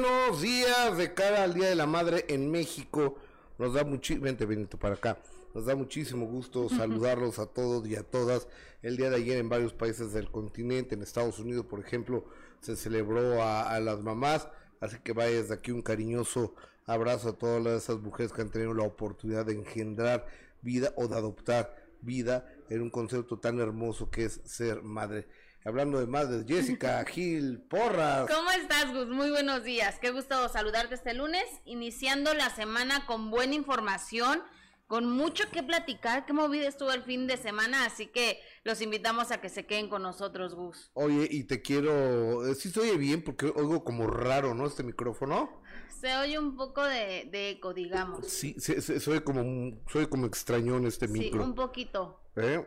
buenos días de cara al Día de la Madre en México. Nos da muchísimo, vente Benito para acá. Nos da muchísimo gusto saludarlos a todos y a todas. El día de ayer en varios países del continente, en Estados Unidos, por ejemplo, se celebró a, las mamás. Así que vaya desde aquí un cariñoso abrazo a todas esas mujeres que han tenido la oportunidad de engendrar vida o de adoptar vida en un concepto tan hermoso que es ser madre. Hablando de madres, Jessica Gil Porras. ¿Cómo estás, Gus? Muy buenos días. Qué gusto saludarte este lunes, iniciando la semana con buena información con mucho que platicar. Qué movida estuvo el fin de semana, así que los invitamos a que se queden con nosotros, Gus. Oye, y te quiero. Eh, sí, se oye bien porque oigo como raro, ¿no? Este micrófono. Se oye un poco de, eco, digamos. Sí, se, se, como, soy como extrañón este micro. Sí, un poquito. ¿Eh?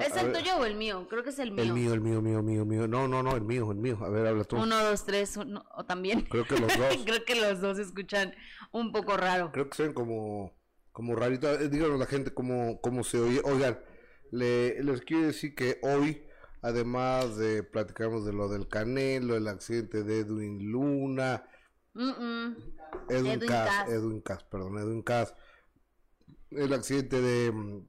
¿Es el tuyo o el mío? Creo que es el mío. El mío, el mío, mío, mío, mío. No, no, no, el mío, el mío. A ver, habla tú. Uno, dos, tres, o también. Creo que los dos. Creo que los dos escuchan un poco raro. Creo que son como como rarito. Eh, díganos la gente cómo, cómo se oye. Oigan, le, les quiero decir que hoy, además de platicamos de lo del Canelo, el accidente de Edwin Luna, Edwin, Edwin Cass, Edwin Cass, perdón, Edwin Cass, el accidente de,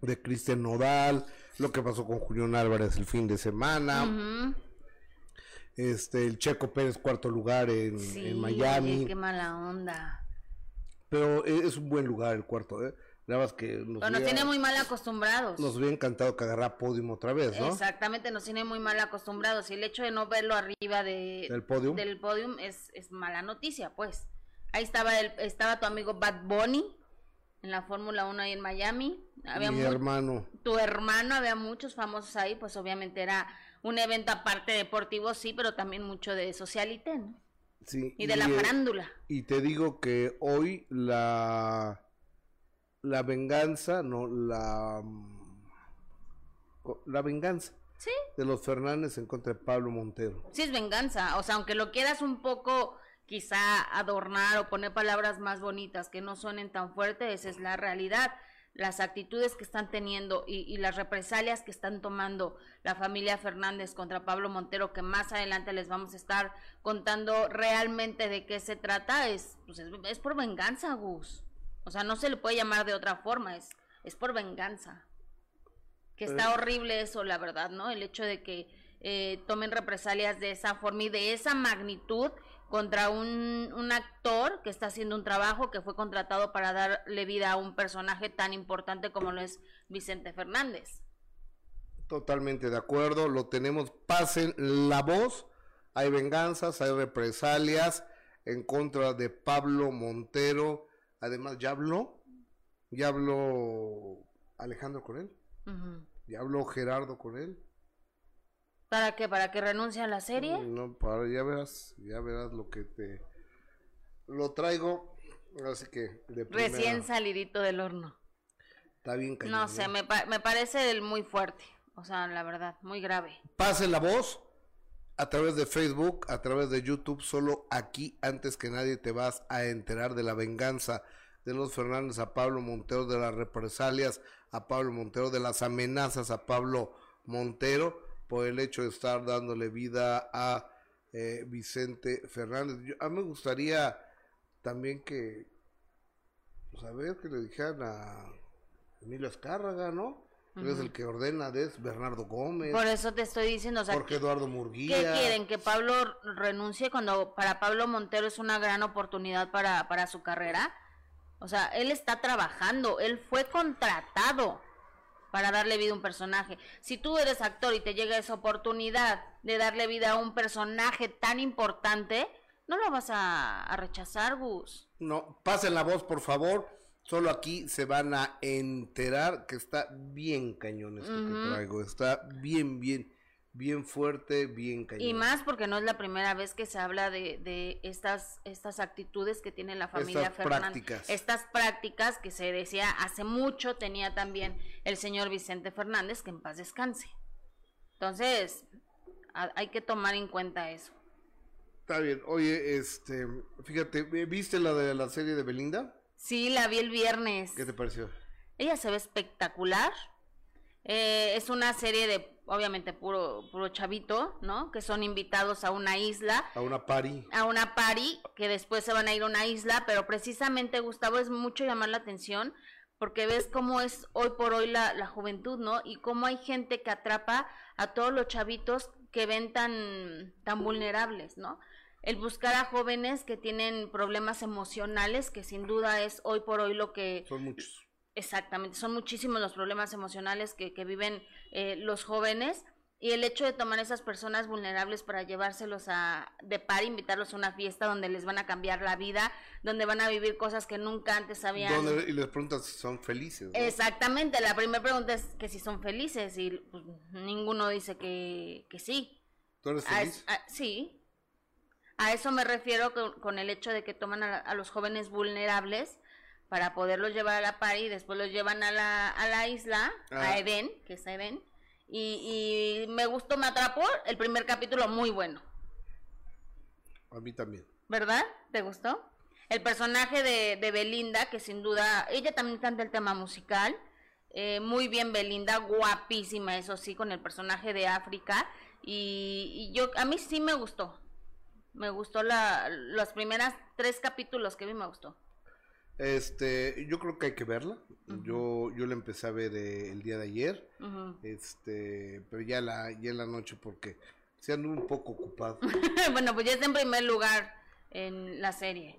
de Cristian Nodal, lo que pasó con Julián Álvarez el fin de semana. Este, el Checo Pérez cuarto lugar en, en Miami. qué mala onda. Pero e, es un buen lugar el cuarto, ¿eh? Nada más que nos, nos tiene muy mal acostumbrados. Nos hubiera encantado que agarrara podium otra vez, ¿no? Exactamente, nos tiene muy mal acostumbrados. Y el hecho de no verlo arriba de, ¿Del podium? del podium es, es mala noticia, pues. Ahí estaba el, estaba tu amigo Bad Bunny en la Fórmula 1 ahí en Miami. Había Mi hermano. Tu hermano, había muchos famosos ahí, pues obviamente era un evento aparte deportivo, sí, pero también mucho de socialité, ¿no? y de la farándula. Y te digo que hoy la la venganza, no la la venganza. ¿Sí? De los Fernández en contra de Pablo Montero. Sí, es venganza. O sea, aunque lo quieras un poco quizá adornar o poner palabras más bonitas que no suenen tan fuertes, esa es la realidad las actitudes que están teniendo y, las represalias que están tomando la familia Fernández contra Pablo Montero, que más adelante les vamos a estar contando realmente de qué se trata, es, pues es, por venganza, Gus. O sea, no se le puede llamar de otra forma, es, es por venganza. Que está horrible eso, la verdad, ¿no? El hecho de que eh, tomen represalias de esa forma y de esa magnitud contra un, un, actor que está haciendo un trabajo que fue contratado para darle vida a un personaje tan importante como lo es Vicente Fernández. Totalmente de acuerdo, lo tenemos, pasen la voz, hay venganzas, hay represalias en contra de Pablo Montero, además ya habló, ya habló Alejandro con él, ya habló Gerardo con él. ¿Para qué? ¿Para que renuncie a la serie? No, para, ya verás, ya verás lo que te... Lo traigo, así que... De Recién salidito del horno. Está bien cañón, No sé, me, me parece muy fuerte, o sea, la verdad, muy grave. Pase la voz a través de Facebook, a través de YouTube, solo aquí, antes que nadie te vas a enterar de la venganza de los Fernández a Pablo Montero, de las represalias a Pablo Montero, de las amenazas a Pablo Montero por el hecho de estar dándole vida a eh, Vicente Fernández. a mí me gustaría también que, pues a ver, que le dijeran a Emilio Escárraga, ¿no? es el que ordena, es Bernardo Gómez. Por eso te estoy diciendo, o sea, Jorge Eduardo Murguía. ¿Qué quieren? ¿Que Pablo renuncie cuando para Pablo Montero es una gran oportunidad para, para su carrera? O sea, él está trabajando, él fue contratado para darle vida a un personaje. Si tú eres actor y te llega esa oportunidad de darle vida a un personaje tan importante, no lo vas a, rechazar, Gus. No, pasen la voz, por favor. Solo aquí se van a enterar que está bien cañón esto que traigo. Está bien, bien bien fuerte, bien cañón. Y más porque no es la primera vez que se habla de, estas, estas actitudes que tiene la familia estas Prácticas. Estas prácticas que se decía hace mucho tenía también el señor Vicente Fernández, que en paz descanse. Entonces, hay que tomar en cuenta eso. Está bien. Oye, este, fíjate, ¿viste la de la serie de Belinda? Sí, la vi el viernes. ¿Qué te pareció? Ella se ve espectacular. Eh, es una serie de obviamente puro, puro chavito, ¿no? Que son invitados a una isla. A una pari. A una pari, que después se van a ir a una isla, pero precisamente, Gustavo, es mucho llamar la atención porque ves cómo es hoy por hoy la, la juventud, ¿no? Y cómo hay gente que atrapa a todos los chavitos que ven tan, tan vulnerables, ¿no? El buscar a jóvenes que tienen problemas emocionales, que sin duda es hoy por hoy lo que... Son muchos. Exactamente, son muchísimos los problemas emocionales que, que viven eh, los jóvenes y el hecho de tomar a esas personas vulnerables para llevárselos a de par, invitarlos a una fiesta donde les van a cambiar la vida, donde van a vivir cosas que nunca antes habían. y les preguntas si son felices. Exactamente, la primera pregunta es que si son felices y pues, ninguno dice que, que sí. ¿Tú eres feliz? sí. A eso me refiero con, el hecho de que toman a, los jóvenes vulnerables para poderlos llevar a la par y después los llevan a la, a la isla, a Eden, que es Eden y, me gustó, me atrapó el primer capítulo muy bueno. A mí también. ¿Verdad? ¿Te gustó? El personaje de, Belinda, que sin duda, ella también canta el tema musical. Eh, muy bien Belinda, guapísima, eso sí, con el personaje de África. Y, yo, a mí sí me gustó. Me gustó la, los primeros tres capítulos que vi, me gustó. Este, yo creo que hay que verla. Yo, yo la empecé a ver eh, el día de ayer. Este, pero ya la, ya en la noche porque se ando un poco ocupado. bueno, pues ya está en primer lugar en la serie.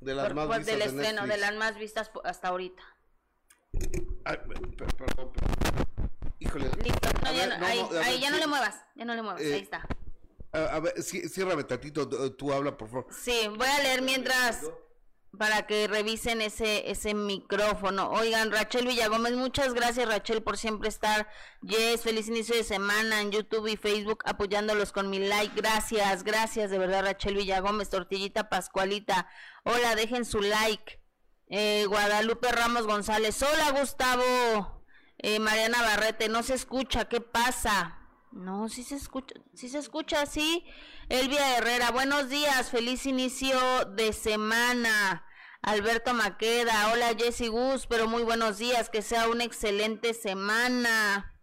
De las más vistas del estreno, de las más vistas hasta ahorita. Ay, perdón, Híjole. Listo, ahí, ya no le muevas, ya no le muevas, ahí eh, está. A, ver, ciérrame tantito, tú habla, por favor. Sí, voy a leer mientras para que revisen ese, ese micrófono. Oigan, Rachel Villagómez, muchas gracias Rachel por siempre estar. Yes, feliz inicio de semana en YouTube y Facebook apoyándolos con mi like. Gracias, gracias de verdad Rachel Villagómez, Tortillita Pascualita. Hola, dejen su like. Eh, Guadalupe Ramos González, hola Gustavo. Eh, Mariana Barrete, no se escucha, ¿qué pasa? No, sí se escucha, sí se escucha, sí. Elvia Herrera, buenos días, feliz inicio de semana. Alberto Maqueda, hola Jessy Gus, pero muy buenos días, que sea una excelente semana.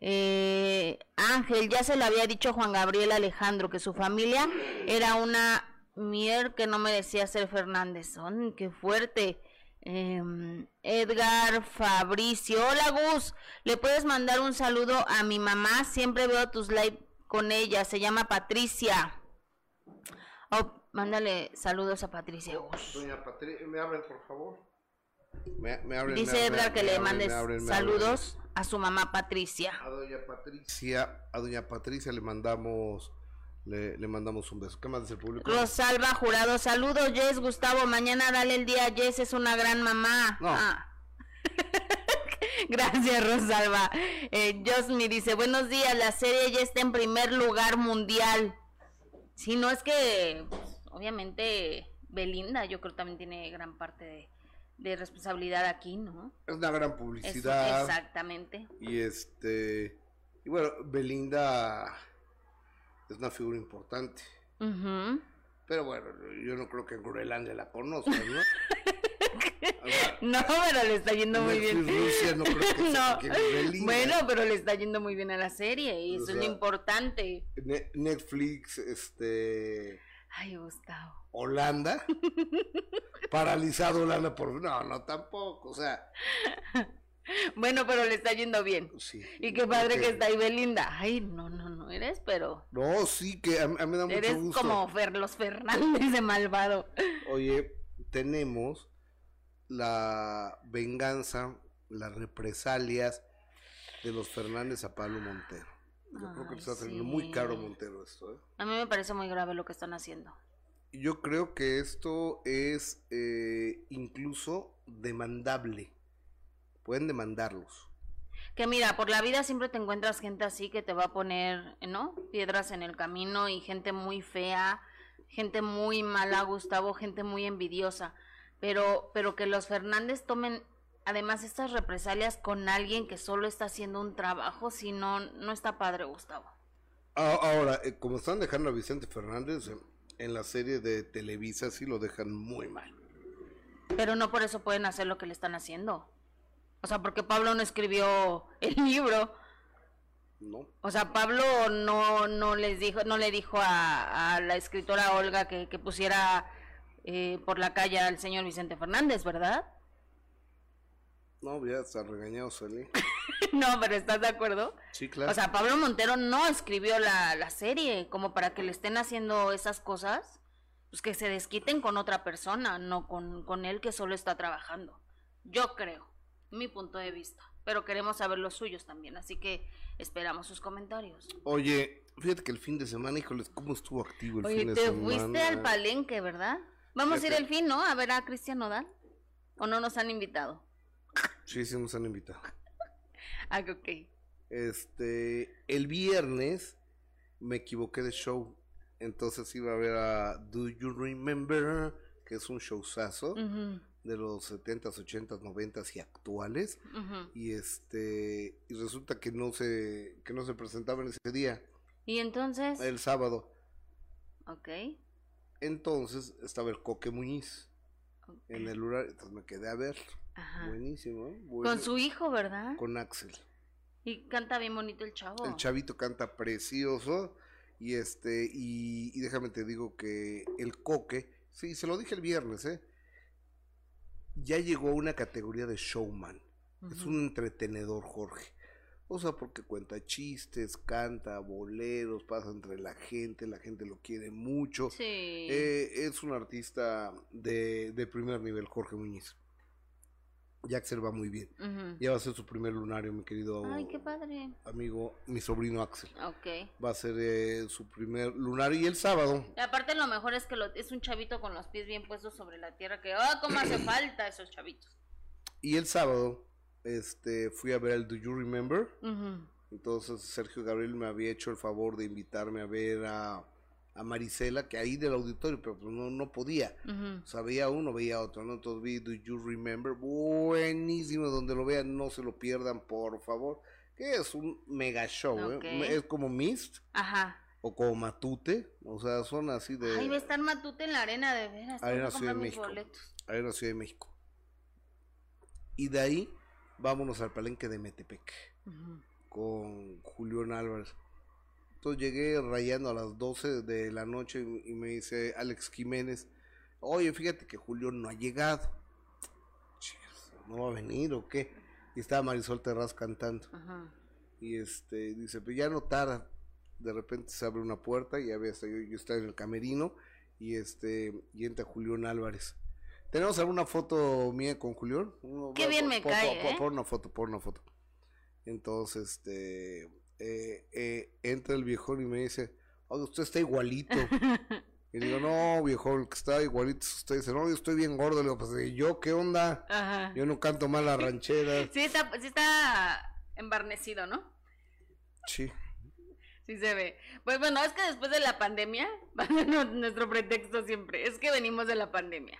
Eh, Ángel, ya se le había dicho Juan Gabriel Alejandro que su familia era una mier que no merecía ser Fernández. Son, qué fuerte. Em, Edgar Fabricio, hola Gus, ¿le puedes mandar un saludo a mi mamá? Siempre veo tus live con ella, se llama Patricia. Oh, mándale saludos a Patricia Gus. Doña Patricia, ¿me abren por favor? Dice Edgar que le mandes saludos a su mamá Patricia. A doña Patricia, a doña Patricia le mandamos le, mandamos un beso. ¿Qué más dice el público? Rosalba Jurado, saludos Jess, Gustavo, mañana dale el día, Jess es una gran mamá. Ah. Gracias Rosalba. Eh, Josmi dice, buenos días, la serie ya está en primer lugar mundial. Si no es que, pues, obviamente, Belinda yo creo también tiene gran parte de, responsabilidad aquí, ¿no? Es una gran publicidad. exactamente. Y este, y bueno, Belinda es una figura importante. Pero bueno, yo no creo que en Groenlandia la conozcan, ¿no? no, pero le está yendo muy bien. no creo que no. bueno, pero le está yendo muy bien a la serie y eso es lo importante. Netflix, este. Ay, Gustavo. Holanda. Paralizado Holanda por. No, no, tampoco. O sea, bueno, pero le está yendo bien. Sí. Y qué padre que está ahí Belinda. Ay, no, no, no eres, pero. No, sí, que a, mí me da mucho eres gusto. como Fer, los Fernández de malvado. Oye, tenemos la venganza, las represalias de los Fernández a Pablo Montero. Yo creo que está saliendo muy caro Montero esto. ¿eh? A mí me parece muy grave lo que están haciendo. Yo creo que esto es eh, incluso demandable pueden demandarlos. Que mira, por la vida siempre te encuentras gente así que te va a poner, ¿no? Piedras en el camino y gente muy fea, gente muy mala, Gustavo, gente muy envidiosa. Pero, pero que los Fernández tomen además estas represalias con alguien que solo está haciendo un trabajo, si no, no está padre, Gustavo. Ahora, eh, como están dejando a Vicente Fernández en la serie de Televisa, sí lo dejan muy mal. Pero no por eso pueden hacer lo que le están haciendo. O sea, porque Pablo no escribió el libro. No. O sea, Pablo no, no les dijo, no le dijo a, la escritora Olga que, pusiera eh, por la calle al señor Vicente Fernández, ¿verdad? No, ya está regañado Sueli. no, pero ¿estás de acuerdo? Sí, claro. O sea, Pablo Montero no escribió la, la serie como para que le estén haciendo esas cosas, pues que se desquiten con otra persona, no con, con él que solo está trabajando. Yo creo, mi punto de vista. Pero queremos saber los suyos también, así que esperamos sus comentarios. Oye, fíjate que el fin de semana, híjoles, ¿cómo estuvo activo el fin de semana? Oye, te fuiste al palenque, ¿verdad? Vamos a ir el fin, ¿no? A ver a Cristian Nodal. ¿O no nos han invitado? Sí, sí nos han invitado. ah, ok. Este, el viernes me equivoqué de show. Entonces iba a ver a Do You Remember, que es un showzazo de los 70s, 80s, 90s y actuales. Y este y resulta que no se que no se presentaban ese día. ¿Y entonces? El sábado. Ok. Entonces estaba el Coque Muñiz en el lugar, entonces me quedé a ver. Buenísimo. ¿eh? Con su hijo, ¿verdad? Con Axel. Y canta bien bonito el chavo. El chavito canta precioso. Y este, y, y déjame te digo que el coque, sí, se lo dije el viernes, ¿eh? Ya llegó a una categoría de showman. Es un entretenedor, Jorge. O sea, porque cuenta chistes, canta boleros, pasa entre la gente, la gente lo quiere mucho. Sí. Eh, es un artista de, de primer nivel, Jorge Muñiz. Axel va muy bien. Ya va a ser su primer lunario, mi querido Ay, qué padre. amigo, mi sobrino Axel. Ok. Va a ser eh, su primer lunario y el sábado. Y aparte lo mejor es que lo, es un chavito con los pies bien puestos sobre la tierra, que, ah, cómo hace falta esos chavitos. Y el sábado, este, fui a ver el Do You Remember. Entonces Sergio Gabriel me había hecho el favor de invitarme a ver a a Marisela, que ahí del auditorio, pero pues no, no podía. O sea, veía uno, veía otro, ¿no? Entonces vi Do You Remember, buenísimo, donde lo vean, no se lo pierdan, por favor. Que es un mega show, ¿eh? Es como Mist. Ajá. O como Matute, o sea, son así de... Ahí va a estar Matute en la arena, de veras. Arena Ciudad de México. Arena Ciudad de México. Y de ahí, vámonos al palenque de Metepec. Con Julián Álvarez. Entonces llegué rayando a las 12 de la noche y, me dice Alex Jiménez, oye, fíjate que Julio no ha llegado. ¿No va a venir o qué? Y estaba Marisol Terraz cantando. Y este dice, pues ya no tarda. De repente se abre una puerta y ya ves, yo, yo estaba en el camerino y este y entra Julián Álvarez. ¿Tenemos alguna foto mía con Julián? Qué bien me cae. ¿eh? Por una foto, por una foto. Entonces, este, eh, eh, entra el viejón y me dice, usted está igualito. y digo, no, viejón, que está igualito usted. Dice, no, yo estoy bien gordo. Le digo, pues, ¿yo qué onda? Yo no canto mal la ranchera. sí, está, sí está embarnecido, ¿no? Sí. Sí se ve. Pues bueno, es que después de la pandemia, nuestro pretexto siempre, es que venimos de la pandemia.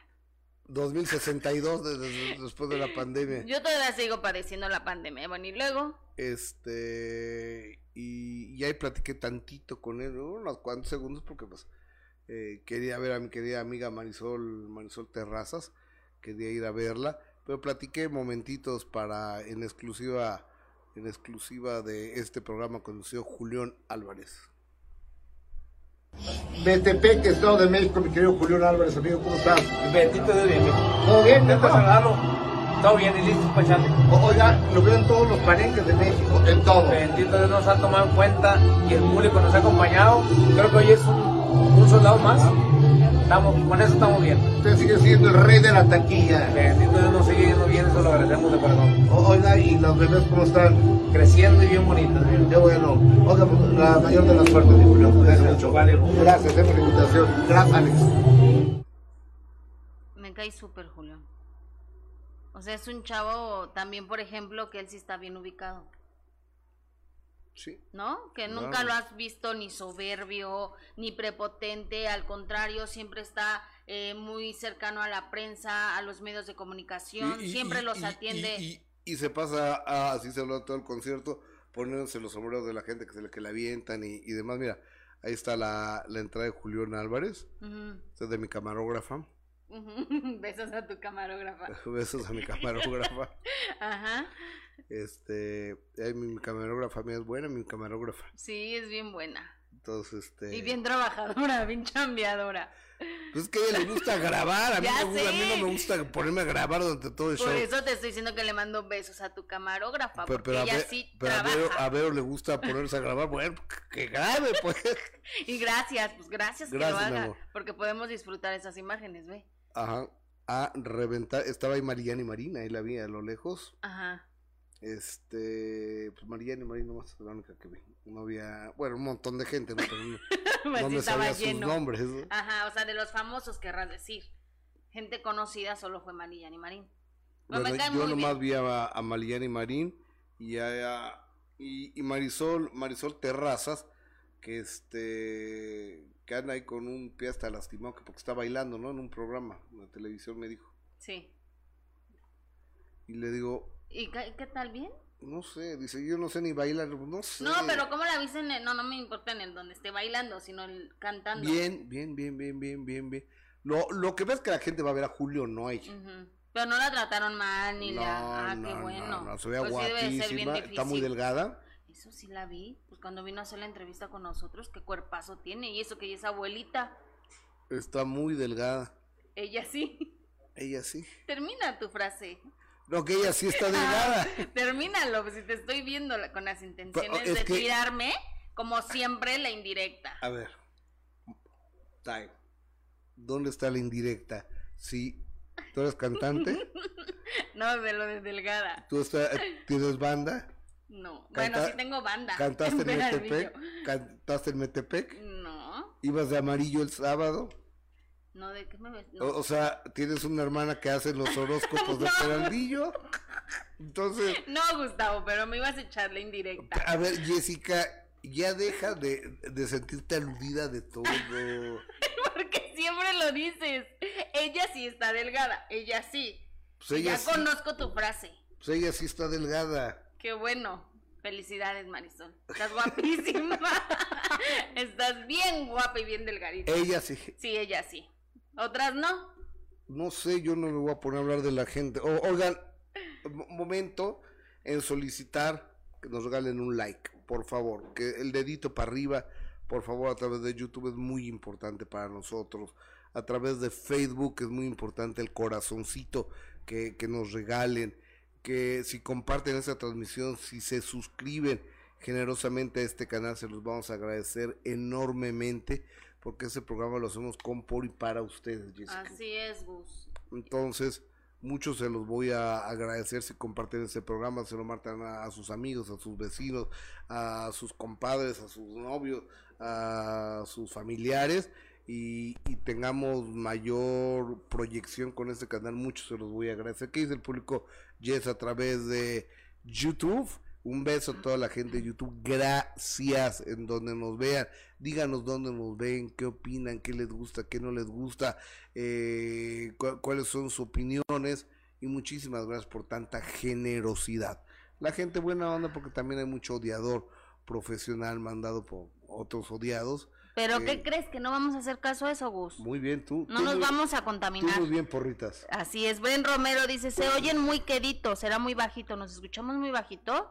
2062 después de la pandemia. Yo todavía sigo padeciendo la pandemia. Bueno, y luego. Este. Y, ahí platiqué tantito con él, unos cuantos segundos, porque pues eh, quería ver a mi querida amiga Marisol, Marisol Terrazas. Quería ir a verla. Pero platiqué momentitos para en exclusiva en exclusiva de este programa conducido Julián Álvarez. Metepec, Estado de México, mi querido Julián Álvarez, amigo, ¿cómo estás? Bendito Dios, bien. ¿Todo bien? ¿Intenta saludarlo? Todo bien y listo para echarle. Oiga, lo veo en todos los palenques de México, en todo. Bendito Dios nos ha tomado en cuenta y el público nos ha acompañado. Creo que hoy es un, un soldado más. Estamos, con eso estamos bien. Usted sigue siendo el rey de la taquilla. Bendito Dios nos sigue yendo bien, eso lo agradecemos de corazón. Oiga, ¿y los bebés cómo están? Creciendo y bien bonitos. Qué bueno. Oiga, pues, la mayor de las suertes, Julio. Mucho. Gracias, por la invitación. Gracias, Alex. Me cae súper, Julio. O sea, es un chavo también, por ejemplo, que él sí está bien ubicado. ¿No? Que nunca lo has visto ni soberbio, ni prepotente, al contrario, siempre está eh, muy cercano a la prensa, a los medios de comunicación, siempre los atiende. Y, se pasa, a, así se habla todo el concierto, poniéndose los sombreros de la gente que se le, que le avientan y, demás. Mira, ahí está la, entrada de Julián Álvarez, de mi camarógrafa. Besos a tu camarógrafa. Besos a mi camarógrafa. Ajá. Este, eh, mi, mi camarógrafa mía es buena, mi camarógrafa. Sí, es bien buena. Entonces, este. Y bien trabajadora, bien chambeadora. Pues es que a ella le gusta grabar, a mí, me gusta- a mí no me gusta ponerme a grabar durante todo el Por show. eso te estoy diciendo que le mando besos a tu camarógrafa, Pero, porque pero a, ella Ve- sí pero a Vero, trabaja. a Vero le gusta ponerse a grabar, bueno, que grabe, pues. Y gracias, pues gracias, que Gracias, lo mi haga, porque podemos disfrutar esas imágenes, ve. Ajá. A reventar, estaba ahí Mariana y Marina, ahí la vi a lo lejos. Ajá. Este, pues Mariana y Marina nomás es la única que vi. No había, bueno, un montón de gente, ¿no? Pero no, Pues no me sabía sus lleno. nombres. ¿no? Ajá, o sea, de los famosos querrás decir. Gente conocida solo fue Marilla ni Marín. No, me yo muy nomás bien. vi a, a Mariana y Marín y a, y, y Marisol, Marisol Terrazas, que este que anda ahí con un pie hasta lastimado, que porque está bailando, ¿no? En un programa de televisión me dijo. Sí. Y le digo, ¿Y qué, qué tal? ¿Bien? no sé, dice, yo no sé ni bailar, no sé. No, pero ¿cómo la viste en el- No, no me importa en el donde esté bailando, sino el cantando. Bien, bien, bien, bien, bien, bien, bien. Lo, lo que ves que la gente va a ver a Julio, no a ella. Pero no la trataron mal, ni No, la... Ah, no, qué no, bueno. no, se veía Pues guapísima, está muy delgada. Eso sí la vi, pues cuando vino a hacer la entrevista con nosotros, qué cuerpazo tiene, y eso que ella es abuelita, Está muy delgada. ella sí. Ella sí. Termina tu frase. No, que ella sí está delgada. Termínalo, pues si te estoy viendo con las intenciones es de que- tirarme, como siempre, la indirecta. A ver. Time. ¿Dónde está la indirecta? Si tú eres cantante, No, de lo de delgada. tú está- tienes banda, No. Canta- bueno, sí tengo banda. cantaste en. Metepec, cantaste en Metepec, No. ibas de amarillo el sábado. No, ¿de qué me ves? No. O, o sea, tienes una hermana que hace los horóscopos de Peralvillo. Entonces, No, Gustavo, pero me ibas a echar la indirecta. a ver, Jessica, ya deja de, de sentirte aludida de todo. Porque siempre lo dices. Ella sí está delgada, ella sí. Pues ella, ya sí, conozco tu frase. pues ella sí está delgada. Qué bueno. Felicidades, Marisol. Estás guapísima. Estás bien guapa y bien delgadita. Ella sí. Sí, ella sí. Otras no. No sé, yo no me voy a poner a hablar de la gente. O- oigan, mo- momento en solicitar que nos regalen un like, por favor. Que el dedito para arriba, por favor, a través de YouTube es muy importante para nosotros. A través de Facebook es muy importante el corazoncito que, que nos regalen. Que si comparten esta transmisión, si se suscriben generosamente a este canal, se los vamos a agradecer enormemente. Porque ese programa lo hacemos con, por y para ustedes, Jessica. Así es, Gus. Entonces, muchos se los voy a agradecer si comparten este programa, se lo marcan a, a sus amigos, a sus vecinos, a sus compadres, a sus novios, a sus familiares y, y tengamos mayor proyección con este canal. Muchos se los voy a agradecer. ¿Qué dice el público? Yes, a través de YouTube. Un beso a toda la gente de YouTube. Gracias en donde nos vean. Díganos dónde nos ven, qué opinan, qué les gusta, qué no les gusta, eh, cu- cuáles son sus opiniones. Y muchísimas gracias por tanta generosidad. La gente buena onda porque también hay mucho odiador profesional mandado por otros odiados. Pero Eh, ¿qué crees? Que no vamos a hacer caso a eso, Gus. Muy bien, tú. No tú nos muy- vamos a Tú contaminar. muy bien, porritas. Así es. Bren Romero dice, se oyen muy queditos, será muy bajito. ¿Nos escuchamos muy bajito?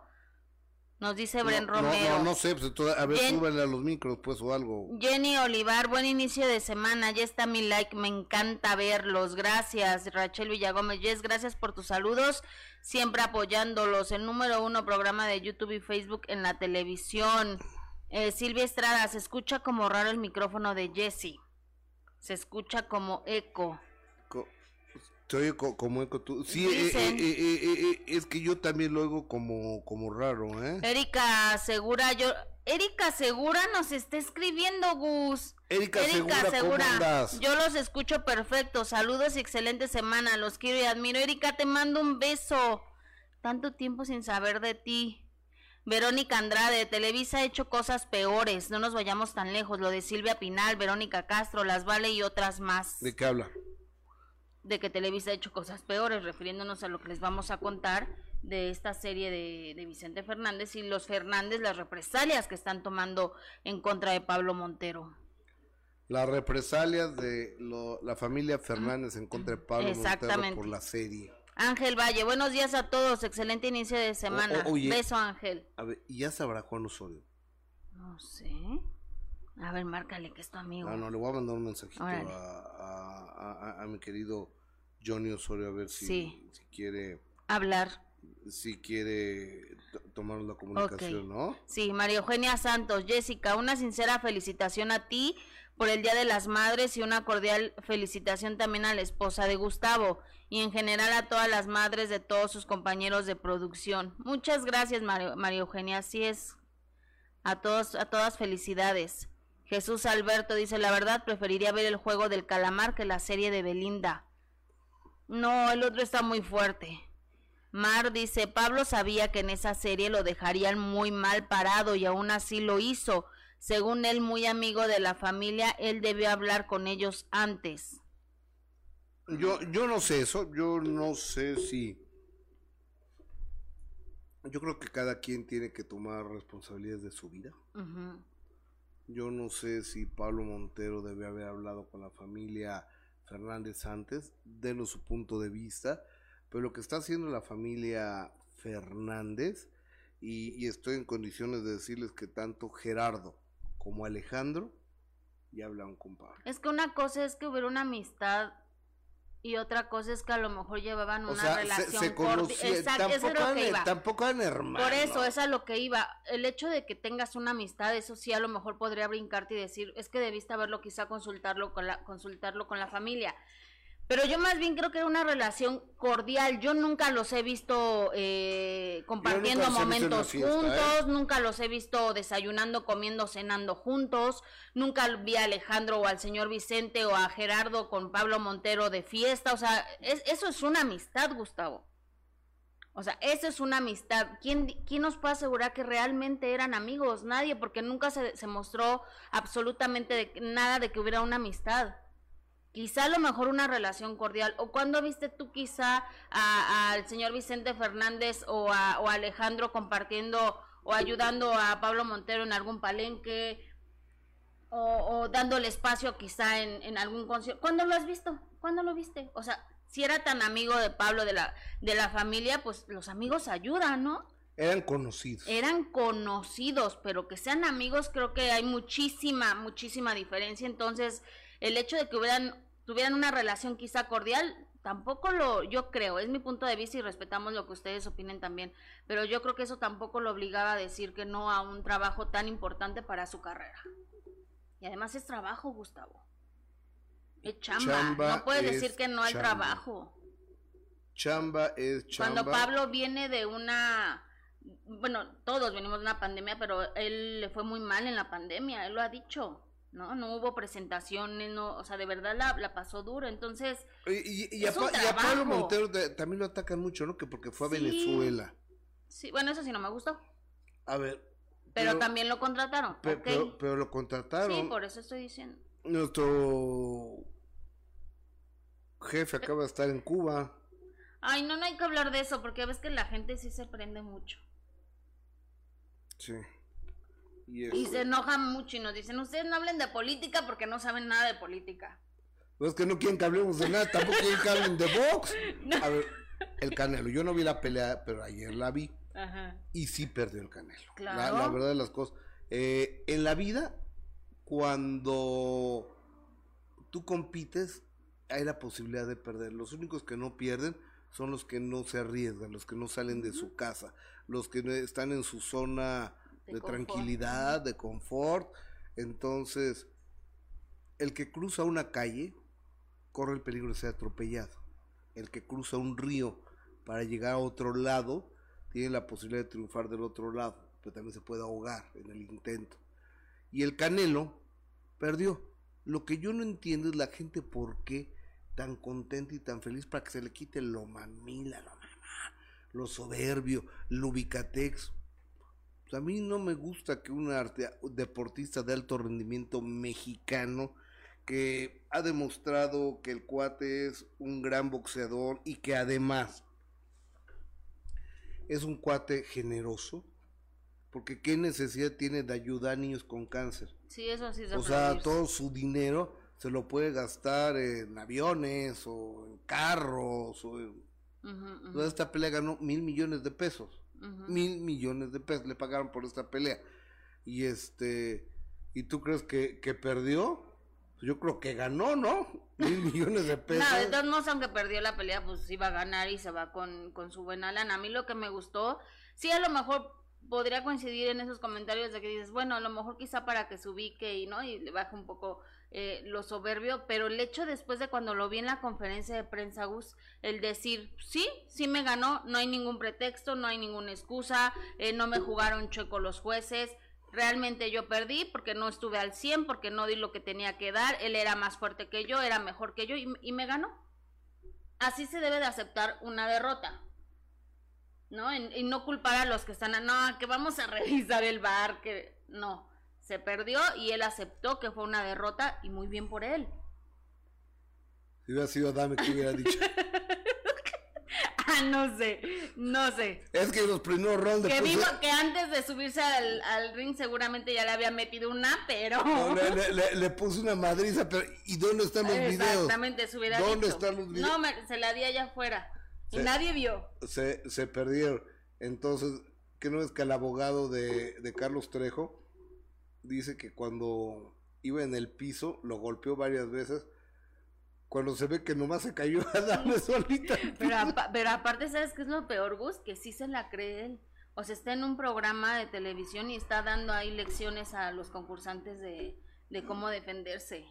Nos dice Bren Romero. No, no, no sé, pues, a ver, Jen- a los micros, pues, o algo. Jenny Olivar, buen inicio de semana, ya está mi like, me encanta verlos, gracias. Rachel Villagómez, yes, gracias por tus saludos, siempre apoyándolos. El número uno programa de YouTube y Facebook en la televisión. Eh, Silvia Estrada, se escucha como raro el micrófono de Jesse, se escucha como eco. Co- co- como eco tú. Sí, eh, eh, eh, eh, es que yo también lo oigo como, como raro, ¿eh? Erika Segura, yo... Erika Segura nos está escribiendo, Gus. Erika, Segura, ¿cómo andas? yo los escucho perfecto. Saludos y excelente semana. Los quiero y admiro. Erika, te mando un beso. Tanto tiempo sin saber de ti. Verónica Andrade, Televisa ha hecho cosas peores. No nos vayamos tan lejos. Lo de Silvia Pinal, Verónica Castro, Las Vale y otras más. ¿De qué habla? De que Televisa ha hecho cosas peores, refiriéndonos a lo que les vamos a contar de esta serie de, de Vicente Fernández y los Fernández, las represalias que están tomando en contra de Pablo Montero. Las represalias de lo- la familia Fernández en contra de Pablo Montero por la serie. Ángel Valle, buenos días a todos, excelente inicio de semana. o- oye. Beso Ángel. A ver, ¿y ya sabrá Juan Osorio? No sé. A ver, márcale que es tu amigo. Ah, no, le voy a mandar un mensajito a, a- a- a- mi querido Johnny Osorio a ver si, Sí. si quiere Hablar. si quiere to- tomar la comunicación, ¿no? Sí, María Eugenia Santos, Jessica, una sincera felicitación a ti por el Día de las Madres y una cordial felicitación también a la esposa de Gustavo y en general a todas las madres de todos sus compañeros de producción. Muchas gracias, María, Eugenia, así es. A todos, a todas felicidades. Jesús Alberto dice, la verdad preferiría ver el juego del calamar que la serie de Belinda. No, el otro está muy fuerte. Mar dice, Pablo sabía que en esa serie lo dejarían muy mal parado y aún así lo hizo. Según él, muy amigo de la familia, él debió hablar con ellos antes. Yo, yo no sé eso, yo no sé si... Yo creo que cada quien tiene que tomar responsabilidades de su vida. Yo no sé si Pablo Montero debe haber hablado con la familia Fernández antes, denos su punto de vista, pero lo que está haciendo la familia Fernández, y, y estoy en condiciones de decirles que tanto Gerardo como Alejandro ya hablaron con Pablo. Es que una cosa es que hubiera una amistad y otra cosa es que a lo mejor llevaban una O sea, se, relación se conocían, Exacto, eso es tampoco, lo que iba. tampoco eran hermanos. Por eso, es a lo que iba. El hecho de que tengas una amistad, eso sí, a lo mejor podría brincarte y decir, es que debiste haberlo quizá consultarlo con la, consultarlo con la familia. Pero yo más bien creo que era una relación cordial. Yo nunca los he visto eh, compartiendo visto momentos ¿eh? juntos, nunca los he visto desayunando, comiendo, cenando juntos. Nunca vi a Alejandro o al señor Vicente o a Gerardo con Pablo Montero de fiesta. O sea, es- eso es una amistad, Gustavo. O sea, eso es una amistad. ¿Quién, quién nos puede asegurar que realmente eran amigos? Nadie, porque nunca se, se mostró absolutamente de- nada de que hubiera una amistad. Quizá a lo mejor una relación cordial. ¿O cuando viste tú quizá a- al señor Vicente Fernández o a, o a Alejandro compartiendo o ayudando a Pablo Montero en algún palenque? O, o dándole espacio quizá en, en algún concierto. ¿Cuándo lo has visto? ¿Cuándo lo viste? O sea, si era tan amigo de Pablo de la, de la familia, pues los amigos ayudan, ¿no? Eran conocidos. Eran conocidos, pero que sean amigos, creo que hay muchísima, muchísima diferencia. Entonces, el hecho de que hubieran, tuvieran una relación quizá cordial, tampoco lo, yo creo, es mi punto de vista y respetamos lo que ustedes opinen también, pero yo creo que eso tampoco lo obligaba a decir que no a un trabajo tan importante para su carrera. Y además es trabajo, Gustavo. Es chamba. Chamba no puedes es decir que no al chamba. trabajo. Chamba es chamba. Cuando Pablo viene de una, bueno, todos venimos de una pandemia, pero él le fue muy mal en la pandemia, él lo ha dicho, ¿no? No hubo presentaciones, no, o sea, de verdad la, la pasó duro, entonces, Y, y- y a, Pa- y a Pablo. Montero de- también lo atacan mucho, ¿no? Que porque fue a Sí. Venezuela. sí, bueno, eso sí no me gustó, A ver. pero, también lo contrataron, pe- ok. pero, pero lo contrataron. sí, por eso estoy diciendo. Nuestro jefe acaba de estar en Cuba. Ay, no, no hay que hablar de eso, porque ves que la gente sí se prende mucho. Sí. Y, Y se enojan mucho y nos dicen, ustedes no hablen de política porque no saben nada de política. pues que no quieren que hablemos de nada, tampoco quieren que hablen de box. No. A ver, el Canelo, yo no vi la pelea, pero ayer la vi. Ajá. Y sí perdió el Canelo. La- Claro. La, verdad de las cosas. Eh, en la vida, cuando tú compites, hay la posibilidad de perder. Los únicos que no pierden son los que no se arriesgan, los que no salen de su casa, los que están en su zona De tranquilidad, de confort. Entonces, el que cruza una calle corre el peligro de ser atropellado. El que cruza un río para llegar a otro lado tiene la posibilidad de triunfar del otro lado, pero también se puede ahogar en el intento. Y el Canelo perdió. Lo que yo no entiendo es la gente por qué tan contenta y tan feliz para que se le quite lo mamila, lo mamá, lo soberbio, lo ubicatex. A mí no me gusta que un arte- deportista de alto rendimiento mexicano que ha demostrado que el cuate es un gran boxeador y que además es un cuate generoso, porque qué necesidad tiene de ayudar a niños con cáncer. Sí, eso sí O sea, todo su dinero se lo puede gastar en aviones o en carros o Toda esta pelea ganó mil millones de pesos. Mil millones de pesos le pagaron por esta pelea. Y este, ¿y tú crees que, que perdió? Yo creo que ganó, ¿no? Mil millones de pesos. No, de todos modos, aunque perdió la pelea, pues iba a ganar y se va con, con su buena lana. A mí lo que me gustó, sí, a lo mejor podría coincidir en esos comentarios de que dices, bueno, a lo mejor quizá para que se ubique y no y le baje un poco eh, lo soberbio, pero el hecho después de cuando lo vi en la conferencia de prensa, Gus, el decir, sí, sí me ganó, no hay ningún pretexto, no hay ninguna excusa, eh, no me jugaron chueco los jueces, realmente yo perdí porque no estuve al 100, porque no di lo que tenía que dar, él era más fuerte que yo, era mejor que yo y, me ganó. Así se debe de aceptar una derrota. ¿no? Y, no culpar a los que están, no, que vamos a revisar el bar, que no, se perdió y él aceptó que fue una derrota y muy bien por él. Si hubiera sido Dame, que hubiera dicho? ah, no sé, no sé. Es que los primeros rounds Que, vivo, que antes de subirse al, ring seguramente ya le había metido una, pero... le, le, puse una madriza, pero ¿y dónde están los videos? Exactamente, se hubiera ¿Dónde están los videos? No, se la di allá afuera. Y nadie vio. Se, se perdieron. Entonces, ¿qué no es que el abogado de, de Carlos Trejo dice que cuando iba en el piso, lo golpeó varias veces, cuando se ve que nomás se cayó a darle solita. Pero, pero aparte, ¿sabes qué es lo peor, Gus? Que sí se la cree él. O sea, está en un programa de televisión y está dando ahí lecciones a los concursantes de, de cómo defenderse.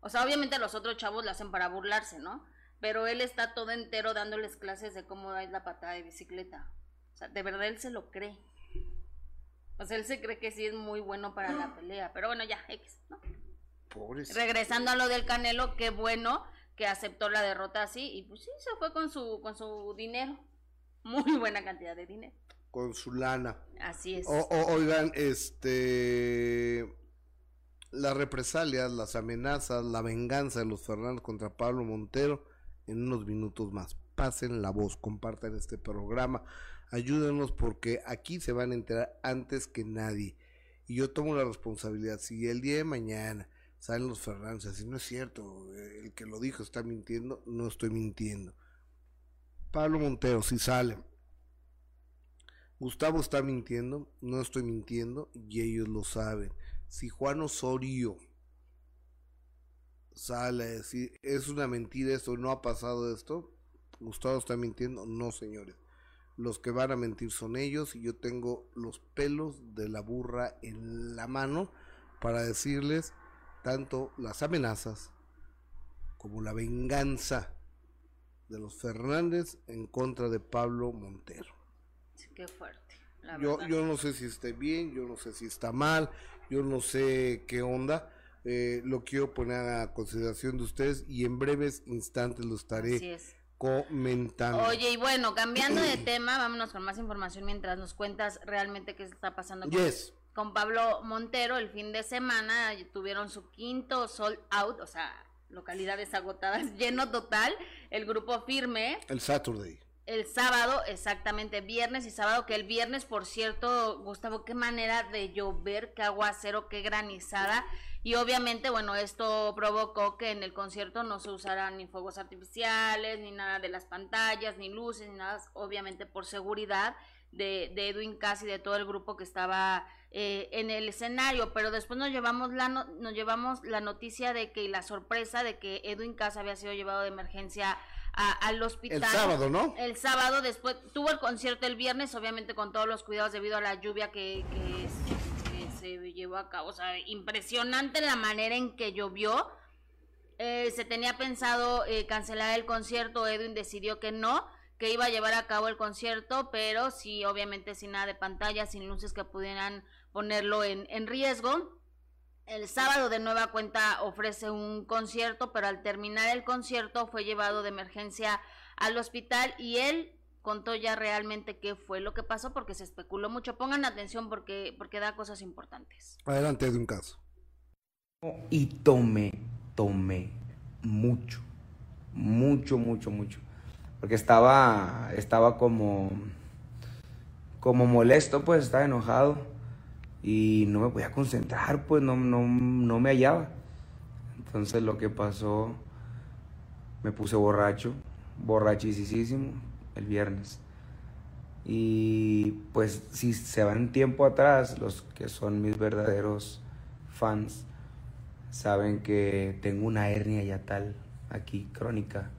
O sea, obviamente los otros chavos lo hacen para burlarse, ¿no? pero él está todo entero dándoles clases de cómo es la patada de bicicleta. O sea, de verdad él se lo cree. O sea, él se cree que sí es muy bueno para la pelea, pero bueno, ya, X, ¿no? Regresando a lo del Canelo, qué bueno que aceptó la derrota así y pues sí, se fue con su, con su dinero. Muy buena cantidad de dinero. Con su lana. Así es. oigan, este las represalias, las amenazas, la venganza de los Fernández contra Pablo Montero en unos minutos más. Pasen la voz, compartan este programa, ayúdenos porque aquí se van a enterar antes que nadie. Y yo tomo la responsabilidad. Si el día de mañana salen los Fernández, si no es cierto, el que lo dijo está mintiendo, no estoy mintiendo. Pablo Montero, si sale. Gustavo está mintiendo, no estoy mintiendo y ellos lo saben. Si Juan Osorio sale a decir, es una mentira esto, no ha pasado esto, Gustavo está mintiendo, no señores. Los que van a mentir son ellos y yo tengo los pelos de la burra en la mano para decirles tanto las amenazas como la venganza de los Fernández en contra de Pablo Montero. qué fuerte. yo, yo no sé si esté bien, yo no sé si está mal, yo no sé qué onda, eh, lo quiero poner a consideración de ustedes y en breves instantes lo estaré comentando. Oye, y bueno, cambiando de tema, vámonos con más información mientras nos cuentas realmente qué está pasando con, con Pablo Montero. El fin de semana tuvieron su quinto sold out, o sea, localidades agotadas, lleno total. El grupo firme. El Saturday el sábado, exactamente, viernes y sábado, que el viernes, por cierto, Gustavo, qué manera de llover, qué aguacero, qué granizada. Y obviamente, bueno, esto provocó que en el concierto no se usaran ni fuegos artificiales, ni nada de las pantallas, ni luces, ni nada, obviamente por seguridad de, de Edwin Cass y de todo el grupo que estaba eh, en el escenario. Pero después nos llevamos, la nos llevamos la noticia de que, y la sorpresa de que Edwin Cass había sido llevado de emergencia al hospital. El sábado, ¿no? El sábado, después tuvo el concierto el viernes, obviamente con todos los cuidados debido a la lluvia que, se llevó a cabo. O sea, impresionante la manera en que llovió. Eh, se tenía pensado eh, cancelar el concierto, Edwin decidió que no, que iba a llevar a cabo el concierto, pero sí, obviamente sin nada de pantalla, sin luces que pudieran ponerlo en, en riesgo. El sábado de nueva cuenta ofrece un concierto, pero al terminar el concierto fue llevado de emergencia al hospital y él contó ya realmente qué fue lo que pasó porque se especuló mucho. Pongan atención porque, porque da cosas importantes. Adelante de un caso. Y tomé, tomé mucho, mucho, mucho, mucho. Porque estaba, estaba como, como molesto, pues estaba enojado y no me podía concentrar, pues no, no, no me hallaba. Entonces lo que pasó, me puse borracho, borrachísimo el viernes. Y pues si se van tiempo atrás, los que son mis verdaderos fans saben que tengo una hernia ya tal aquí crónica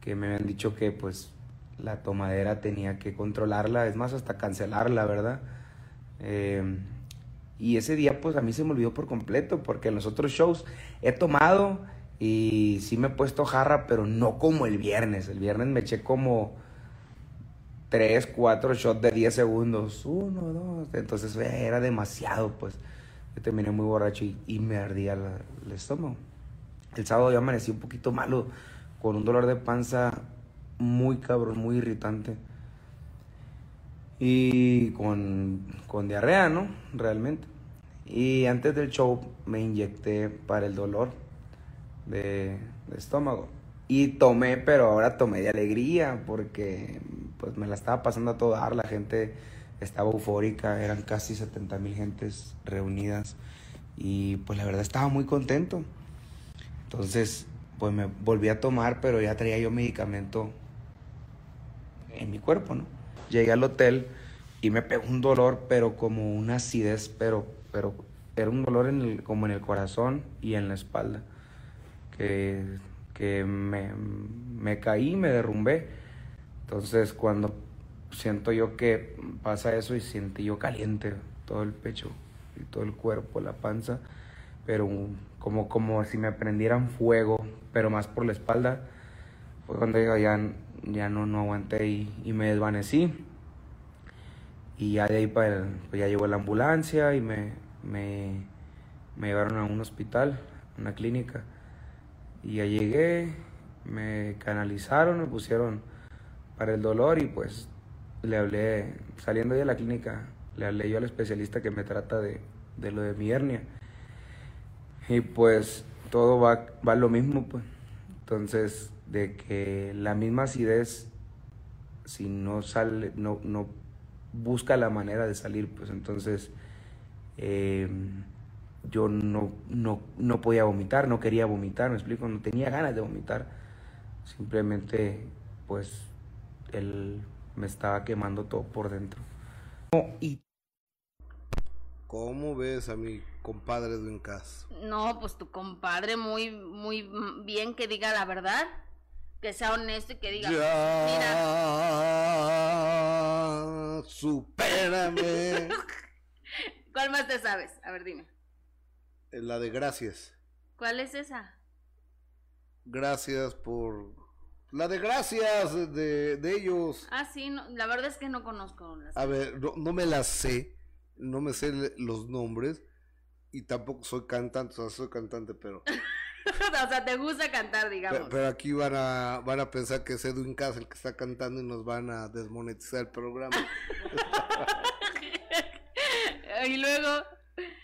que me han dicho que pues la tomadera tenía que controlarla, es más hasta cancelarla, ¿verdad? Eh, y ese día pues a mí se me olvidó por completo porque en los otros shows he tomado y sí me he puesto jarra, pero no como el viernes. El viernes me eché como 3, 4 shots de 10 segundos. Uno, dos. Entonces era demasiado pues. Yo terminé muy borracho y, me ardía el estómago. El sábado yo amanecí un poquito malo, con un dolor de panza muy cabrón, muy irritante y con, con diarrea, ¿no? Realmente. Y antes del show me inyecté para el dolor de, estómago. Y tomé, pero ahora tomé de alegría porque pues me la estaba pasando a todo dar. La gente estaba eufórica, eran casi 70 mil gentes reunidas. Y pues la verdad estaba muy contento. Entonces, pues me volví a tomar, pero ya traía yo medicamento en mi cuerpo, ¿no? Llegué al hotel y me pegó un dolor, pero como una acidez, pero, pero era un dolor en el, como en el corazón y en la espalda, que, que me, me caí, me derrumbé. Entonces cuando siento yo que pasa eso y sentí yo caliente todo el pecho y todo el cuerpo, la panza, pero como, como si me prendieran fuego, pero más por la espalda, fue cuando ya, ya no, no aguanté y, me desvanecí. Y ya de ahí para pues ya llegó la ambulancia y me, me, me llevaron a un hospital, una clínica. Y ya llegué, me canalizaron, me pusieron el dolor y pues le hablé, saliendo de la clínica, le hablé yo al especialista que me trata de, de lo de mi hernia. Y pues todo va, va lo mismo, pues. Entonces, de que la misma acidez, si no sale, no, no busca la manera de salir, pues entonces eh, yo no, no, no podía vomitar, no quería vomitar, me explico, no tenía ganas de vomitar, simplemente pues él me estaba quemando todo por dentro. Y ¿Cómo ves a mi compadre Edwin Cass? No, pues tu compadre muy, muy bien que diga la verdad que sea honesto y que diga, mira. Supérame. ¿Cuál más te sabes? A ver, dime. Eh, la de gracias. ¿Cuál es esa? Gracias por... La de gracias de, de ellos. Ah, sí, la verdad es que no conozco. Las A ver, no, no me las sé, no me sé los nombres y tampoco soy cantante, o sea, soy cantante, pero... o sea, te gusta cantar, digamos. Pero, aquí van a, van a pensar que es Edwin Cass el que está cantando y nos van a desmonetizar el programa. y luego,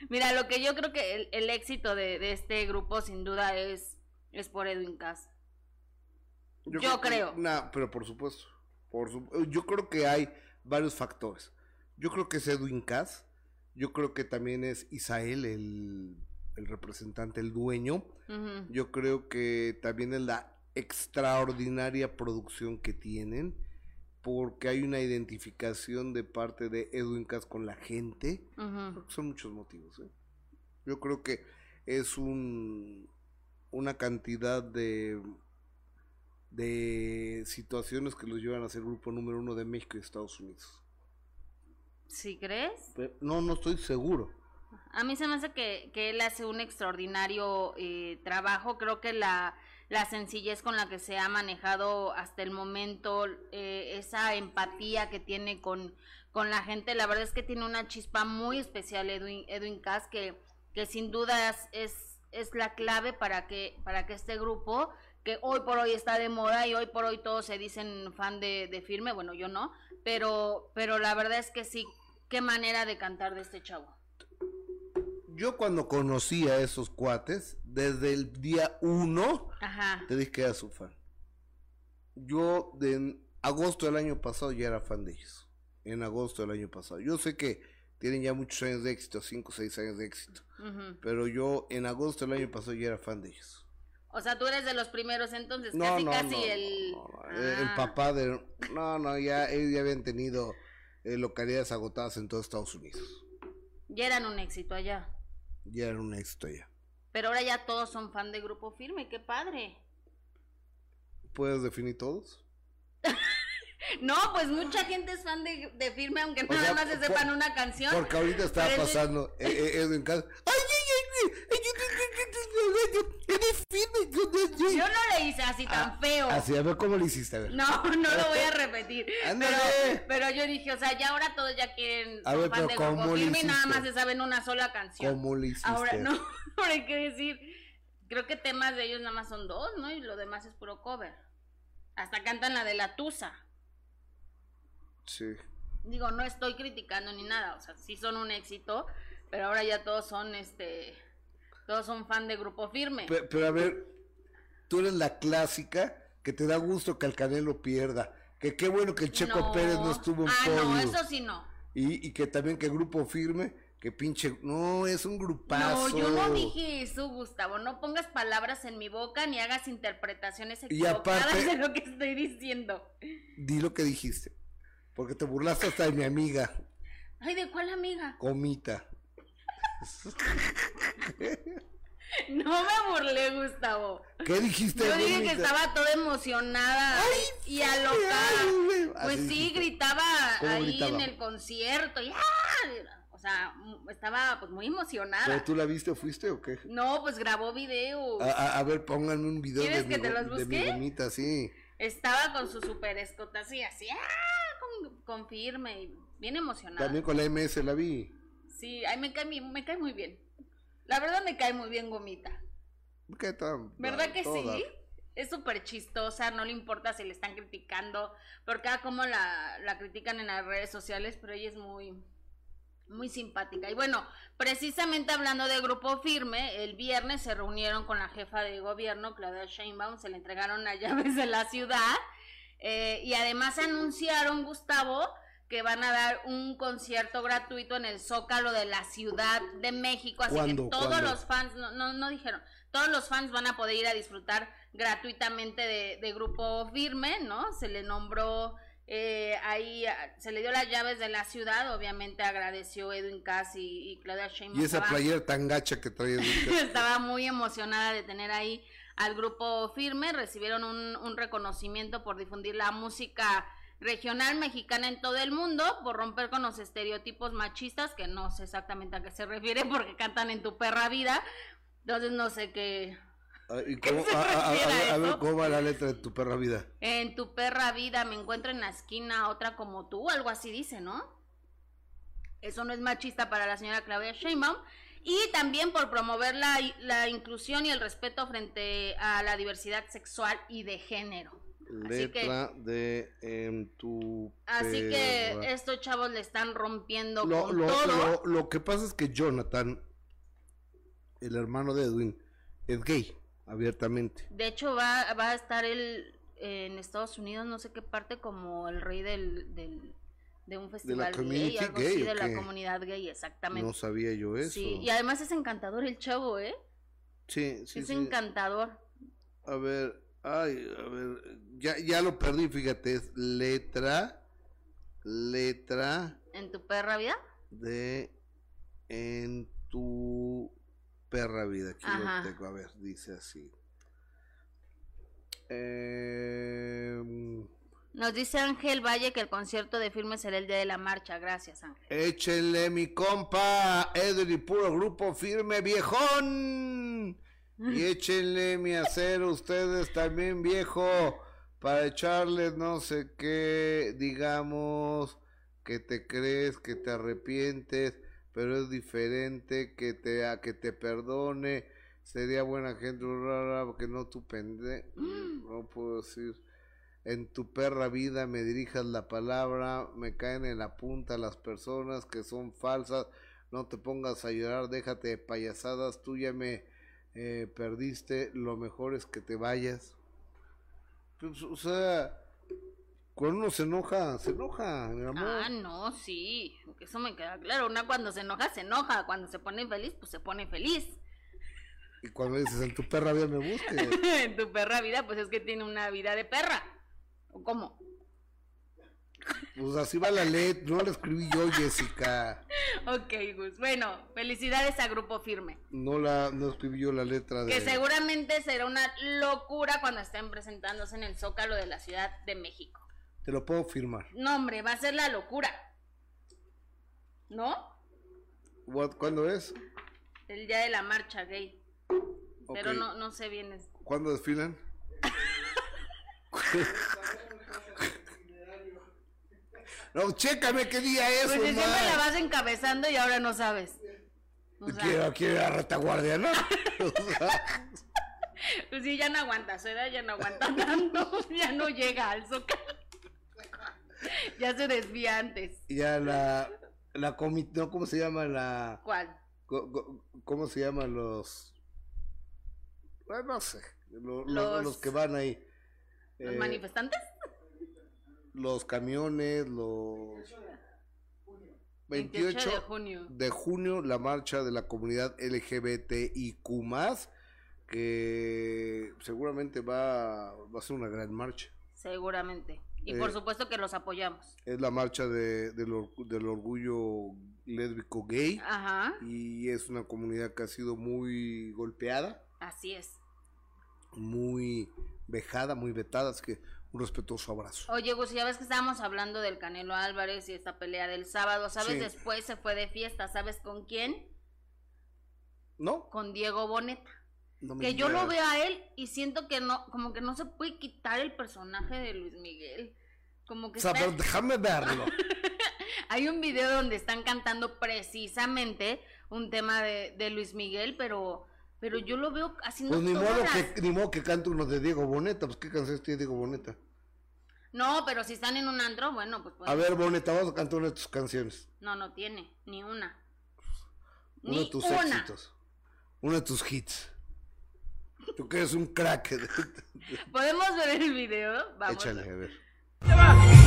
mira, lo que yo creo que el, éxito de, este grupo sin duda es, es por Edwin Cass. Yo, creo. No, pero por supuesto. Por yo creo que hay varios factores. Yo creo que es Edwin Cass. Yo creo que también es Isael, el el representante, el dueño. Yo creo que también es la extraordinaria producción que tienen, porque hay una identificación de parte de Edwin Cass con la gente. son muchos motivos. ¿eh? Yo creo que es un una cantidad de de situaciones que los llevan a ser grupo número uno de México y Estados Unidos. ¿Sí crees? no, no estoy seguro. A mí se me hace que, él hace un extraordinario eh, trabajo. Creo que la, la, sencillez con la que se ha manejado hasta el momento, eh, esa empatía que tiene con, con la gente, la verdad es que tiene una chispa muy especial Edwin, Edwin Cass, que, que sin duda es, es la clave para que, para que este grupo, que hoy por hoy está de moda y hoy por hoy todos se dicen fan de, de firme, bueno, yo no, pero, pero la verdad es que sí, qué manera de cantar de este chavo yo cuando conocí a esos cuates, desde el día uno, te dije que era su fan. Yo de agosto del año pasado ya era fan de ellos. En agosto del año pasado. Yo sé que tienen ya muchos años de éxito, 5 o 6 años de éxito. Pero yo en agosto del año pasado ya era fan de ellos. O sea, tú eres de los primeros entonces, No, casi no, casi no, el... Ah, papá de... No, no, ya ellos ya habían tenido eh, localidades agotadas en todo Estados Unidos. Ya eran un éxito allá. Ya era un éxito ya. Pero ahora ya todos son fan de Grupo Firme, qué padre. ¿Puedes definir todos? No, pues mucha gente es fan de, de Firme, aunque nada sea, más se por- sepan una canción. Porque ahorita estaba Pero es pasando eh, eh, Edwin Cass. Yo- yo- yo". Yo no le hice así tan feo. Ah, Así, a ver cómo le hiciste, a ver. No, no lo voy a repetir. Pero, pero yo dije, o sea, ya ahora todos ya quieren A ver, pero de ¿cómo y nada hiciste? más se saben una sola canción. ¿Cómo le hiciste? Ahora no, ahora hay que decir, creo que temas de ellos nada más son dos, ¿no? Y lo demás es puro cover. Hasta cantan la de la Tusa. Sí. Digo, no estoy criticando ni nada, o sea, sí son un éxito, pero ahora ya todos son, este, todos son fan de Grupo Firme. Pe- Pero, a ver, tú eres la clásica que te da gusto que el Canelo pierda. Que qué bueno que el Checo No. Pérez no estuvo en Ah, podio. no, eso sí no. y, y que también que Grupo Firme, que pinche... No, es un grupazo. No, yo no dije eso, Gustavo. No pongas palabras en mi boca ni hagas interpretaciones Y equivocadas aparte- de lo que estoy diciendo. Di lo que dijiste. Porque te burlaste hasta de mi amiga, Ay, ¿de cuál amiga? Comita. No me burlé, Gustavo. ¿Qué dijiste, Yo dije que estaba toda emocionada y alocada. ay. Pues sí, dijiste. gritaba ¿Cómo ahí gritaba? en el concierto. y ¡ah! O sea, estaba pues muy emocionada. ¿Pero tú la viste o fuiste o qué? No, pues grabó video. A, a- a ver, pónganme un video de ¿Quieres mi, que te los de mi gomita, sí. Estaba con su super escota así, así, ¡ah! Con, con firme y bien emocionada. También con la MS la vi. Sí, ay, me cae, me cae muy bien. La verdad me cae muy bien Gomita. ¿Qué tal? ¿Verdad que Toda. sí? Es súper chistosa, no le importa si le están criticando, porque cada como la, la critican en las redes sociales, pero ella es muy, muy simpática. Y bueno, precisamente hablando de Grupo Firme, el viernes se reunieron con la jefa de gobierno, Claudia Sheinbaum, se le entregaron las llaves de la ciudad, eh, y además anunciaron, Gustavo, que van a dar un concierto gratuito en el Zócalo de la Ciudad de México, así que todos ¿Cuándo? los fans, no, no, no dijeron, todos los fans van a poder ir a disfrutar gratuitamente de, de Grupo Firme, ¿no? Se le nombró eh, ahí, ah, se le dio las llaves de la ciudad, obviamente agradeció Edwin Cass y, y Claudia Sheinbaum. Y esa Estaba- playera tan gacha que. Lucas. estaba muy emocionada de tener ahí al grupo firme. Recibieron un, un reconocimiento por difundir la música regional mexicana en todo el mundo, por romper con los estereotipos machistas, que no sé exactamente a qué se refiere porque cantan en tu perra vida. Entonces no sé qué. Ah, ¿y cómo- se a, a- ver, a ver, eso? cómo va la letra de tu perra vida. En tu perra vida me encuentro en la esquina otra como tú, algo así dice, ¿no? Eso no es machista para la señora Claudia Sheinbaum. Y también por promover la, la inclusión y el respeto frente a la diversidad sexual y de género. Que, Letra de en tu así que estos chavos le están rompiendo lo, con lo- todo. lo- lo que pasa es que Jonathan, el hermano de Edwin, es gay, abiertamente. De hecho, va, va a estar él en Estados Unidos, no sé qué parte, como el rey del, del- de un festival gay, community algo gay, así, ¿o de la comunidad gay, exactamente. No sabía yo eso. Sí, y además es encantador el chavo, ¿eh? Sí, sí, es sí. encantador. A ver, ay, a ver, ya, ya lo perdí, fíjate, es letra, letra ¿En tu perra vida? de en tu perra vida. Aquí Ajá. lo tengo, a ver, dice así. Em, Nos dice Ángel Valle que el concierto de firme será el día de la marcha. Gracias, Ángel. Échenle mi compa, Edwin puro grupo firme, viejón. Y échenle mi acero ustedes también, viejo, para echarles no sé qué, digamos, que te crees, que te arrepientes, pero es diferente, que te, a que te perdone, sería buena gente, rara, que no tu pende, no puedo decir. En tu perra vida me dirijas la palabra, me caen en la punta las personas que son falsas, no te pongas a llorar, déjate de payasadas, tú ya me eh, perdiste, lo mejor es que te vayas. Pues, o sea, Cuando uno se enoja, se enoja, mi amor. Ah, no, sí, eso me queda claro. Una cuando se enoja, se enoja. Cuando se pone feliz, pues se pone feliz. Y cuando dices, en tu perra vida me busque. en tu perra vida, pues es que tiene una vida de perra. ¿O cómo? Pues así va la letra, no la escribí yo, Jessica. Ok, Gus. Bueno, felicidades a Grupo Firme. No la, no escribí yo la letra de. Que seguramente será una locura cuando estén presentándose en el Zócalo de la Ciudad de México. Te lo puedo firmar. No, hombre, va a ser la locura. ¿No? What, ¿Cuándo es? El día de la marcha gay. Pero no, no sé bien. ¿Cuándo desfilan? no, chécame qué día es, Pues si siempre la vas encabezando y ahora no sabes. Quiero, quiero ir a retaguardia, ¿no? Pues sí, ya no aguanta, su edad ya no aguanta tanto, ya no llega al Zócalo. ya se desvía antes. ya la, la comi- no, ¿cómo se llama la, ¿Cuál? cómo se llaman los, bueno, no sé, lo- lo- Los- los que van ahí, ¿Los Eh, manifestantes? Los camiones, los 28 28 de junio. de junio la marcha de la comunidad LGBTIQ+, que seguramente va, va a ser una gran marcha. Seguramente. Y Eh, por supuesto que los apoyamos. Es la marcha de, del, or- del orgullo lésbico gay Ajá, y es una comunidad que ha sido muy golpeada, así es. muy vejada, muy vetada, así que un respetuoso abrazo. Oye, Gus, ya ves que estábamos hablando del Canelo Álvarez y esta pelea del sábado, ¿sabes? Sí. Después se fue de fiesta, ¿sabes con quién? ¿No? Con Diego Boneta. No Que yo lo veo a él y siento que no, como que no se puede quitar el personaje de Luis Miguel. Como que O sea, está- pero déjame verlo. Hay un video donde están cantando precisamente un tema de, de Luis Miguel, pero, pero yo lo veo haciendo Pues ni todas modo, las- que, ni modo que cante uno de Diego Boneta, pues qué canciones tiene Diego Boneta. No, pero si están en un antro, bueno, pues... A pueden- ver, Boneta, vamos a cantar una de tus canciones. No, no tiene, ni una. Uno Ni de tus una. éxitos. Uno de tus hits. Tú que eres un crack. ¿Podemos ver el video? Vamos. Échale, a ver.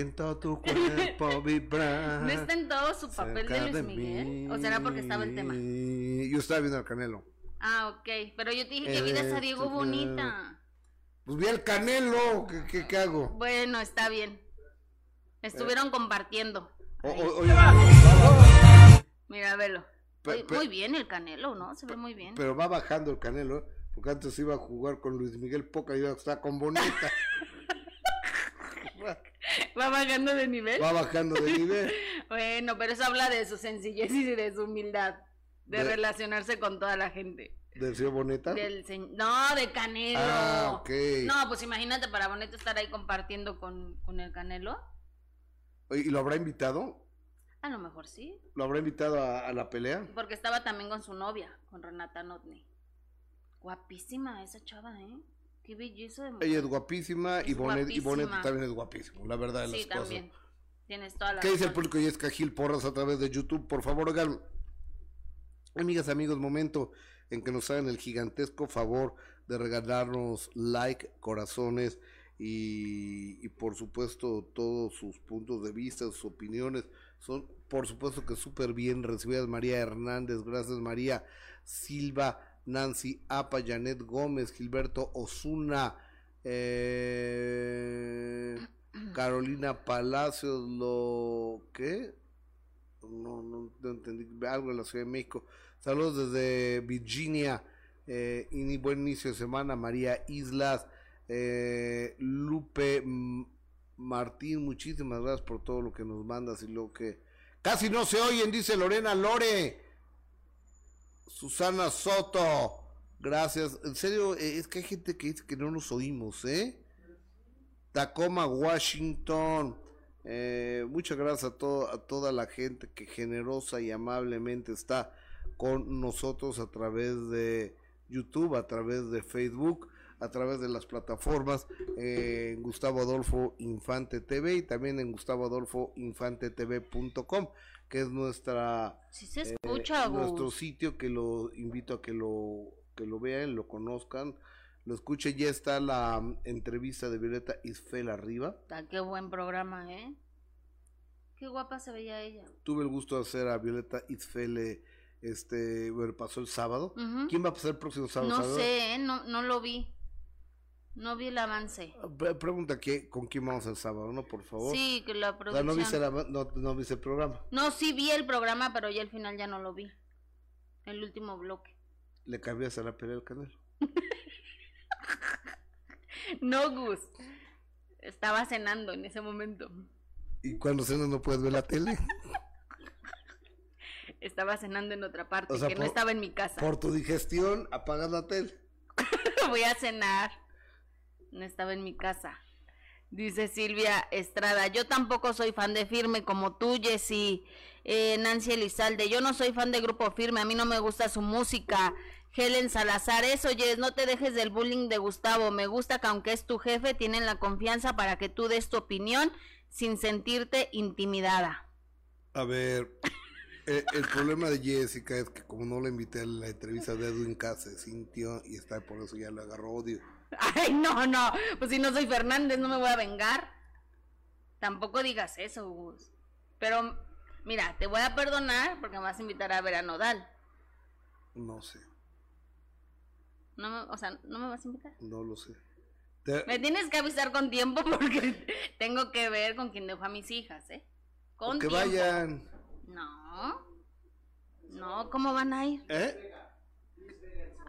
Siento tu cuerpo vibrar. ¿No está en todo su papel de Luis Miguel? ¿O será porque estaba el tema? Yo estaba viendo al Canelo. Ah, ok. Pero yo te dije que vieras a Diego Bonita. Pues vi al Canelo. ¿Qué, qué, qué hago? Bueno, está bien. Estuvieron compartiendo. O- ahí. o- oye, Mira, velo. Pe- Oye, pe- muy bien el Canelo, ¿no? Se ve muy bien. pero va bajando el Canelo. ¿eh? Porque antes iba a jugar con Luis Miguel Poca y ahora está con Bonita. Va bajando de nivel. va bajando de nivel. Bueno, pero eso habla de su sencillez y de su humildad. De, De- relacionarse con toda la gente. ¿Del señor Boneta? Del se- No, de Canelo. Ah, ok. No, pues imagínate para Bonito estar ahí compartiendo con, con el Canelo. ¿Y lo habrá invitado? A lo mejor sí. ¿Lo habrá invitado a, a la pelea? Porque estaba también con su novia, con Renata Notney. Guapísima esa chava, ¿eh? Qué belleza de mujer. Ella es guapísima y Es Bonet, y Bonet también es guapísimo, la verdad de las Sí, cosas. también. Tienes toda la ¿Qué dice el público Yesca Gil Porras a través de YouTube? Por favor, oigan, amigas, amigos, momento en que nos hagan el gigantesco favor de regalarnos like, corazones y, y por supuesto todos sus puntos de vista, sus opiniones son por supuesto que súper bien recibidas. María Hernández, gracias María Silva, Nancy Apa, Janet Gómez, Gilberto Osuna, eh, Carolina Palacios, lo que no, no, entendí algo de la Ciudad de México. Saludos desde Virginia. Eh, y buen inicio de semana, María Islas, eh, Lupe Martín, muchísimas gracias por todo lo que nos mandas y lo que casi no se oyen, dice Lorena Lore. Susana Soto, gracias. En serio, eh, es que hay gente que dice que no nos oímos, ¿eh? Tacoma, Washington. Eh, muchas gracias a, to- a toda la gente que generosa y amablemente está con nosotros a través de YouTube, a través de Facebook. a través de las plataformas eh, en Gustavo Adolfo Infante TV y también en Gustavo Adolfo Infante TV.com, que es nuestra se eh, escucha, nuestro sitio que lo invito a que lo que lo vean, lo conozcan, lo escuchen. Ya está la mm, entrevista de Violeta Isfel arriba. Ah, qué buen programa, ¿eh? Qué guapa se veía ella. Tuve el gusto de hacer a Violeta Isfel eh, este, bueno, pasó el sábado. ¿Quién va a pasar el próximo sábado? No ¿Sábado? sé, ¿eh? no, no lo vi. No vi el avance. Pre- Pregunta ¿qué, con quién vamos el sábado, ¿no? Por favor. Sí, que la O sea, producción. no viste, la- no, no viste el programa. No, sí vi el programa, pero ya al final ya no lo vi. El último bloque. Le cambiaste a la pelea del canal. No, Gus. Estaba cenando en ese momento. Y cuando cenas no puedes ver la tele. Estaba cenando en otra parte, O sea, que no estaba en mi casa. Por tu digestión, apagas la tele. Voy a cenar. No estaba en mi casa. Dice Silvia Estrada, yo tampoco soy fan de Firme como tú, Jessy. Eh, Nancy Elizalde, yo no soy fan de Grupo Firme, a mí no me gusta su música. Helen Salazar, eso, Jess, no te dejes del bullying de Gustavo. Me gusta que aunque es tu jefe, tienen la confianza para que tú des tu opinión sin sentirte intimidada. A ver, eh, el problema de Jessica es que como no la invité a la entrevista de Edwin Cass, se sintió y está por eso ya le agarró odio. Ay, no, no, pues si no soy Fernández, no me voy a vengar. Tampoco digas eso, Gus. Pero, mira, te voy a perdonar porque me vas a invitar a ver a Nodal. No sé, No me- o sea, ¿no me vas a invitar? no lo sé. Te- Me tienes que avisar con tiempo porque tengo que ver con quién dejo a mis hijas, ¿eh? Con que vayan. No. No, ¿cómo van a ir? ¿Eh?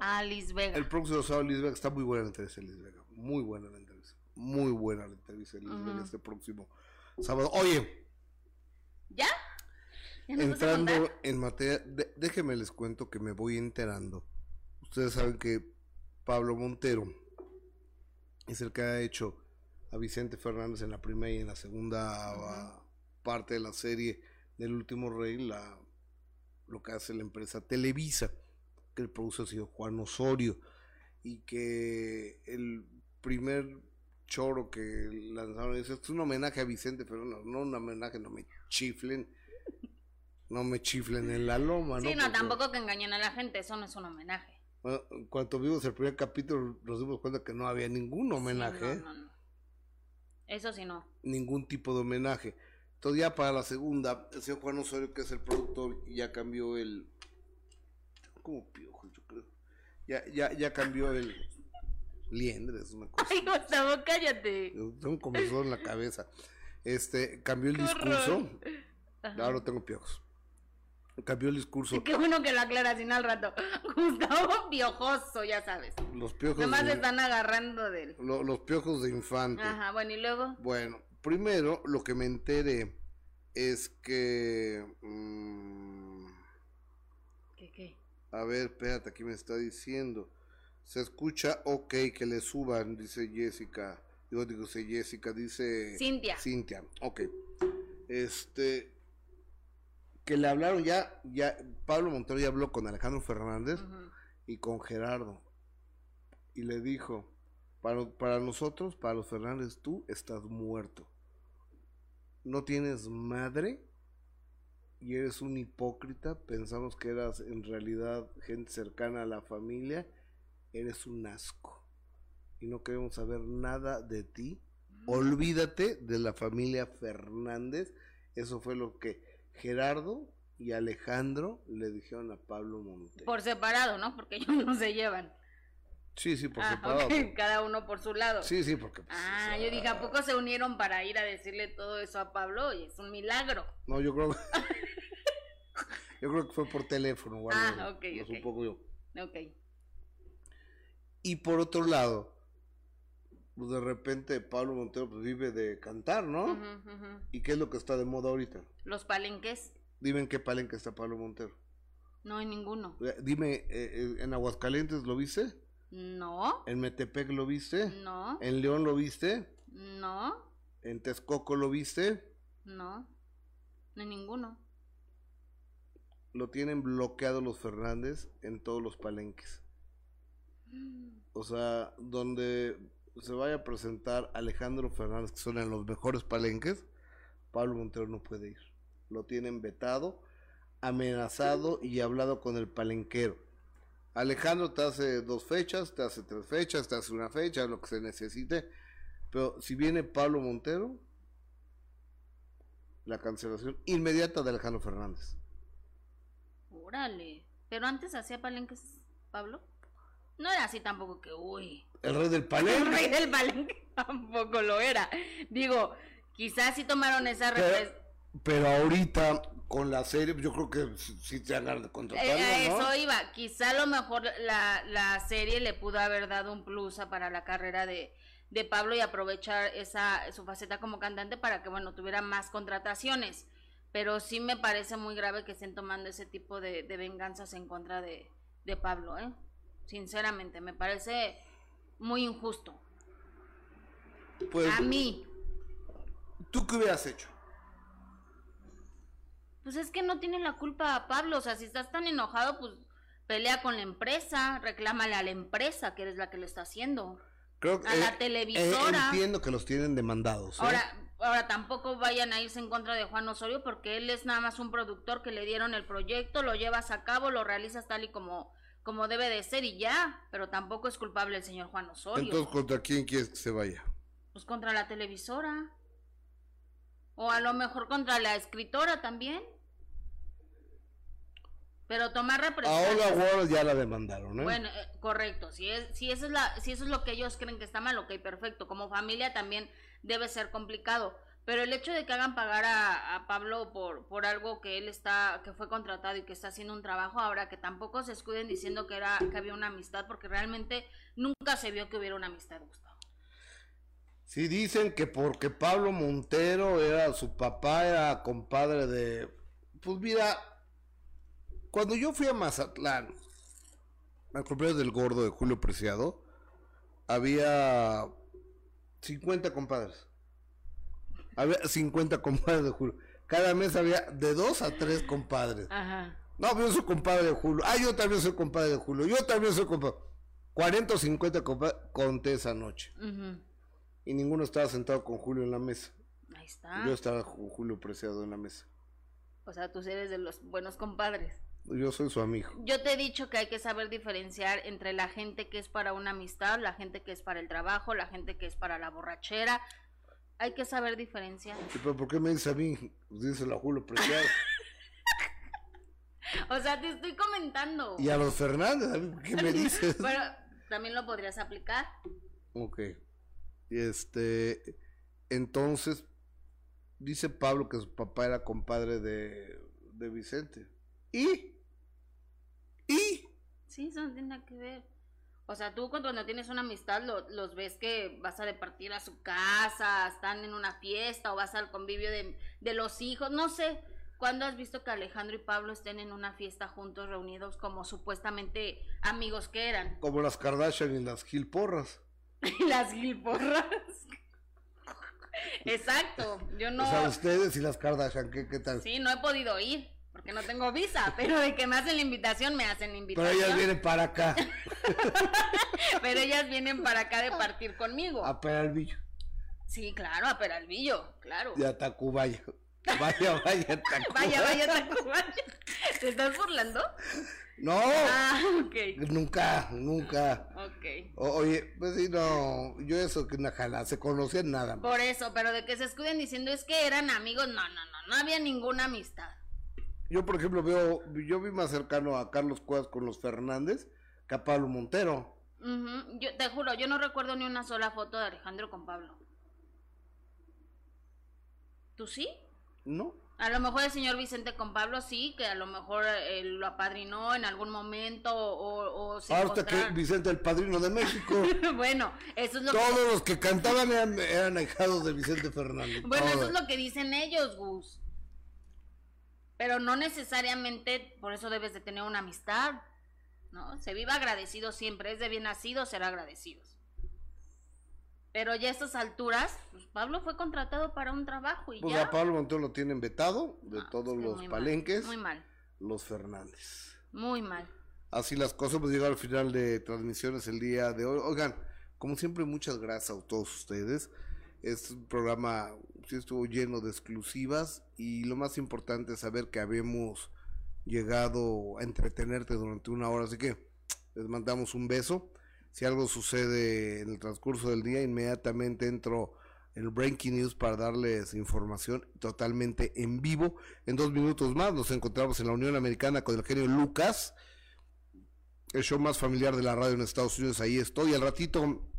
A Liz Vega. El próximo sábado Liz Vega está muy buena la entrevista de Liz Vega. Muy buena la entrevista. Muy buena la entrevista de Liz Vega Ujú. este próximo sábado. Oye, ¿Ya? ¿Ya nos vas a entrando en materia, de- déjenme les cuento que me voy enterando. Ustedes saben que Pablo Montero es el que ha hecho a Vicente Fernández en la primera y en la segunda ah, parte de la serie del último rey, la, lo que hace la empresa Televisa, que el produce ha sido Juan Osorio, y que el primer choro que lanzaron es, es un homenaje a Vicente Fernández, no un homenaje, no me chiflen, no me chiflen en la loma, ¿no? Sí, no, tampoco que engañen a la gente, eso no es un homenaje. bueno, cuando vimos el primer capítulo nos dimos cuenta que no había ningún homenaje, Sí, ¿eh? no, no, no. Eso sí no. ningún tipo de homenaje. Entonces ya para la segunda, el señor Juan Osorio, que es el productor, ya cambió el... Como piojo, yo creo. Ya, ya, ya cambió el... Liendres, es una cosa. Ay, Gustavo, cállate. Tengo un comezón en la cabeza. Este, cambió el Qué discurso. Ahora tengo piojos. Cambió el discurso. Qué bueno que lo aclaras sin al rato. Gustavo piojoso, ya sabes. Los piojos, Nomás de, están agarrando del. lo- los piojos de infante. Ajá, bueno, y luego. Bueno, primero lo que me enteré es que... mm. A ver, espérate, aquí me está diciendo. Se escucha ok que le suban, dice Jessica. Digo, digo, dice Jessica, dice... Cintia. Cintia, ok. Este... Que le hablaron ya, ya, Pablo Montero ya habló con Alejandro Fernández y con Gerardo. Y le dijo, para, para nosotros, para los Fernández, tú estás muerto. No tienes madre y eres un hipócrita. Pensamos que eras en realidad gente cercana a la familia. Eres un asco. Y no queremos saber nada de ti. Olvídate de la familia Fernández. Eso fue lo que Gerardo y Alejandro le dijeron a Pablo Montero. Por separado, ¿no? Porque ellos no se llevan. Sí, sí, por ah, separado. Cada uno por su lado. Sí, sí, porque. pues, Ah, o sea, yo dije, ¿a poco se unieron para ir a decirle todo eso a Pablo? Oye, es un milagro. No, yo creo. yo creo que fue por teléfono o algo. Ah, ok, no ok. supongo yo. Ok. Y por otro lado, pues de repente Pablo Montero pues, vive de cantar, ¿no? ¿Y qué es lo que está de moda ahorita? Los palenques, Dime en qué palenque está Pablo Montero. no hay ninguno. Dime, eh, eh, ¿en Aguascalientes lo viste? No, ¿En Metepec lo viste? no, ¿En León lo viste? no, ¿En Texcoco lo viste? no, hay ninguno. Lo tienen bloqueado los Fernández en todos los palenques. O sea, donde se vaya a presentar Alejandro Fernández, que son en los mejores palenques, Pablo Montero no puede ir. Lo tienen vetado, amenazado y hablado con el palenquero. Alejandro te hace dos fechas, te hace tres fechas, te hace una fecha, lo que se necesite. Pero si viene Pablo Montero, la cancelación inmediata de Alejandro Fernández. Órale. Pero antes hacía palenques, Pablo. No era así tampoco que, uy. El rey del El palenque. rey del palenque tampoco lo era. Digo, quizás sí tomaron esa Pero, repres- pero ahorita con la serie, yo creo que sí- te han de Eh, a ¿no? eso iba. Quizá a lo mejor la, la serie le pudo haber dado un plus para la carrera de, de Pablo y aprovechar esa su faceta como cantante para que, bueno, tuviera más contrataciones. Pero sí me parece muy grave que estén tomando ese tipo de, de venganzas en contra de, de Pablo, ¿eh? Sinceramente, me parece muy injusto. Pues, A mí. ¿tú qué hubieras hecho? Pues es que no tiene la culpa a Pablo, o sea, si estás tan enojado, pues pelea con la empresa, reclámale a la empresa que eres la que lo está haciendo. Creo que A la eh, televisora. eh, entiendo que los tienen demandados. ¿eh? Ahora, ahora tampoco vayan a irse en contra de Juan Osorio porque él es nada más un productor que le dieron el proyecto, lo llevas a cabo, lo realizas tal y como como debe de ser y ya, pero tampoco es culpable el señor Juan Osorio. Entonces, ¿contra quién quieres que se vaya? Pues contra la televisora. O a lo mejor contra la escritora también. Pero tomar represalias. Ward ya la demandaron, ¿eh? Bueno, eh, correcto. Si es, si eso es la, si eso es lo que ellos creen que está mal, ok, perfecto. Como familia también debe ser complicado. Pero el hecho de que hagan pagar a, a Pablo por, por algo que él está, que fue contratado y que está haciendo un trabajo, ahora que tampoco se escuden diciendo que era, que había una amistad, porque realmente nunca se vio que hubiera una amistad, Gustavo. Sí dicen que porque Pablo Montero era su papá, era compadre de... Pues mira, cuando yo fui a Mazatlán, al cumpleaños del gordo de Julio Preciado, había 50 compadres. Había 50 compadres de Julio. Cada mes había de dos a tres compadres. Ajá. No, yo soy compadre de Julio. Ah, yo también soy compadre de Julio. Yo también soy compadre. 40 o 50 compadres conté esa noche. Y ninguno estaba sentado con Julio en la mesa. Ahí está. Yo estaba con Julio Preciado en la mesa. O sea, tú eres de los buenos compadres. Yo soy su amigo. Yo te he dicho que hay que saber diferenciar entre la gente que es para una amistad, la gente que es para el trabajo, la gente que es para la borrachera. Hay que saber diferenciar. ¿Y pero por qué me dice a mí? Díselo a Julio Preciado. O sea, te estoy comentando. y a los Fernández, ¿qué me dices? Pero también lo podrías aplicar. Ok. Y este. Entonces, dice Pablo que su papá era compadre de, de Vicente. ¿Y? ¿Y? Sí, eso no tiene nada que ver. O sea, tú cuando tienes una amistad lo- los ves que vas a departir a su casa, están en una fiesta o vas al convivio de, de los hijos, no sé. ¿Cuándo has visto que Alejandro y Pablo estén en una fiesta juntos, reunidos como supuestamente amigos que eran? Como las Kardashian y las Gil Porras. Las gilporras. Exacto, yo no... O sea, ustedes y las Kardashian, ¿qué, qué tal? Sí, no he podido ir porque no tengo visa, pero de que me hacen la invitación, me hacen la Pero invitación. ellas vienen para acá, Pero ellas vienen para acá de partir conmigo. a Peralvillo Sí, claro, a Peralvillo, claro. y a Tacubaya. Vaya, vaya, Tacubaya. Vaya, vaya, Tacubaya. ¿Te estás burlando? No, Ah, nunca, nunca. Ok. O- oye, pues sí, no, yo eso que una jala, se conocían nada más. Por eso, pero de que se escuden diciendo es que eran amigos, no, no, no, no había ninguna amistad. Yo, por ejemplo, veo, yo vi más cercano a Carlos Cuevas con los Fernández que a Pablo Montero. Ujú, Yo te juro, yo no recuerdo ni una sola foto de Alejandro con Pablo. ¿Tú sí? ¿No? A lo mejor el señor Vicente con Pablo sí, que a lo mejor eh, lo apadrinó en algún momento o, o se Ahora que. Vicente el padrino de México. bueno, eso es lo que Todos los que cantaban eran, eran ahijados de Vicente Fernández. Bueno, eso es lo que dicen ellos, Gus. Pero no necesariamente por eso debes de tener una amistad. ¿No? Se vive agradecido siempre. Es de bien nacido ser agradecidos. Pero ya a estas alturas, pues Pablo fue contratado para un trabajo y Pues ya. a Pablo Montero lo tienen vetado de No, todos los muy mal, palenques, Muy mal, los Fernández. muy mal. así las cosas. Hemos llegado al final de transmisiones el día de hoy. Oigan, como siempre, muchas gracias a todos ustedes. Es un programa, sí estuvo lleno de exclusivas y lo más importante es saber que habíamos llegado a entretenerte durante una hora. Así que les mandamos un beso. Si algo sucede en el transcurso del día, inmediatamente entro en Breaking News para darles información totalmente en vivo. En dos minutos más nos encontramos en la Unión Americana con el genio Lucas, el show más familiar de la radio en Estados Unidos. Ahí estoy. Al ratito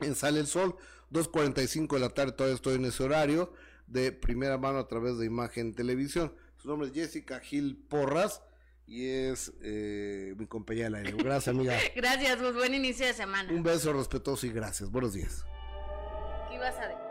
en Sale el Sol, 2.45 de la tarde, todavía estoy en ese horario de primera mano a través de Imagen Televisión. Su nombre es Jessica Gil Porras y es eh, mi compañera de la aire. Gracias, amiga. Gracias, pues buen inicio de semana. Un beso respetuoso y gracias. Buenos días. ¿Qué ibas a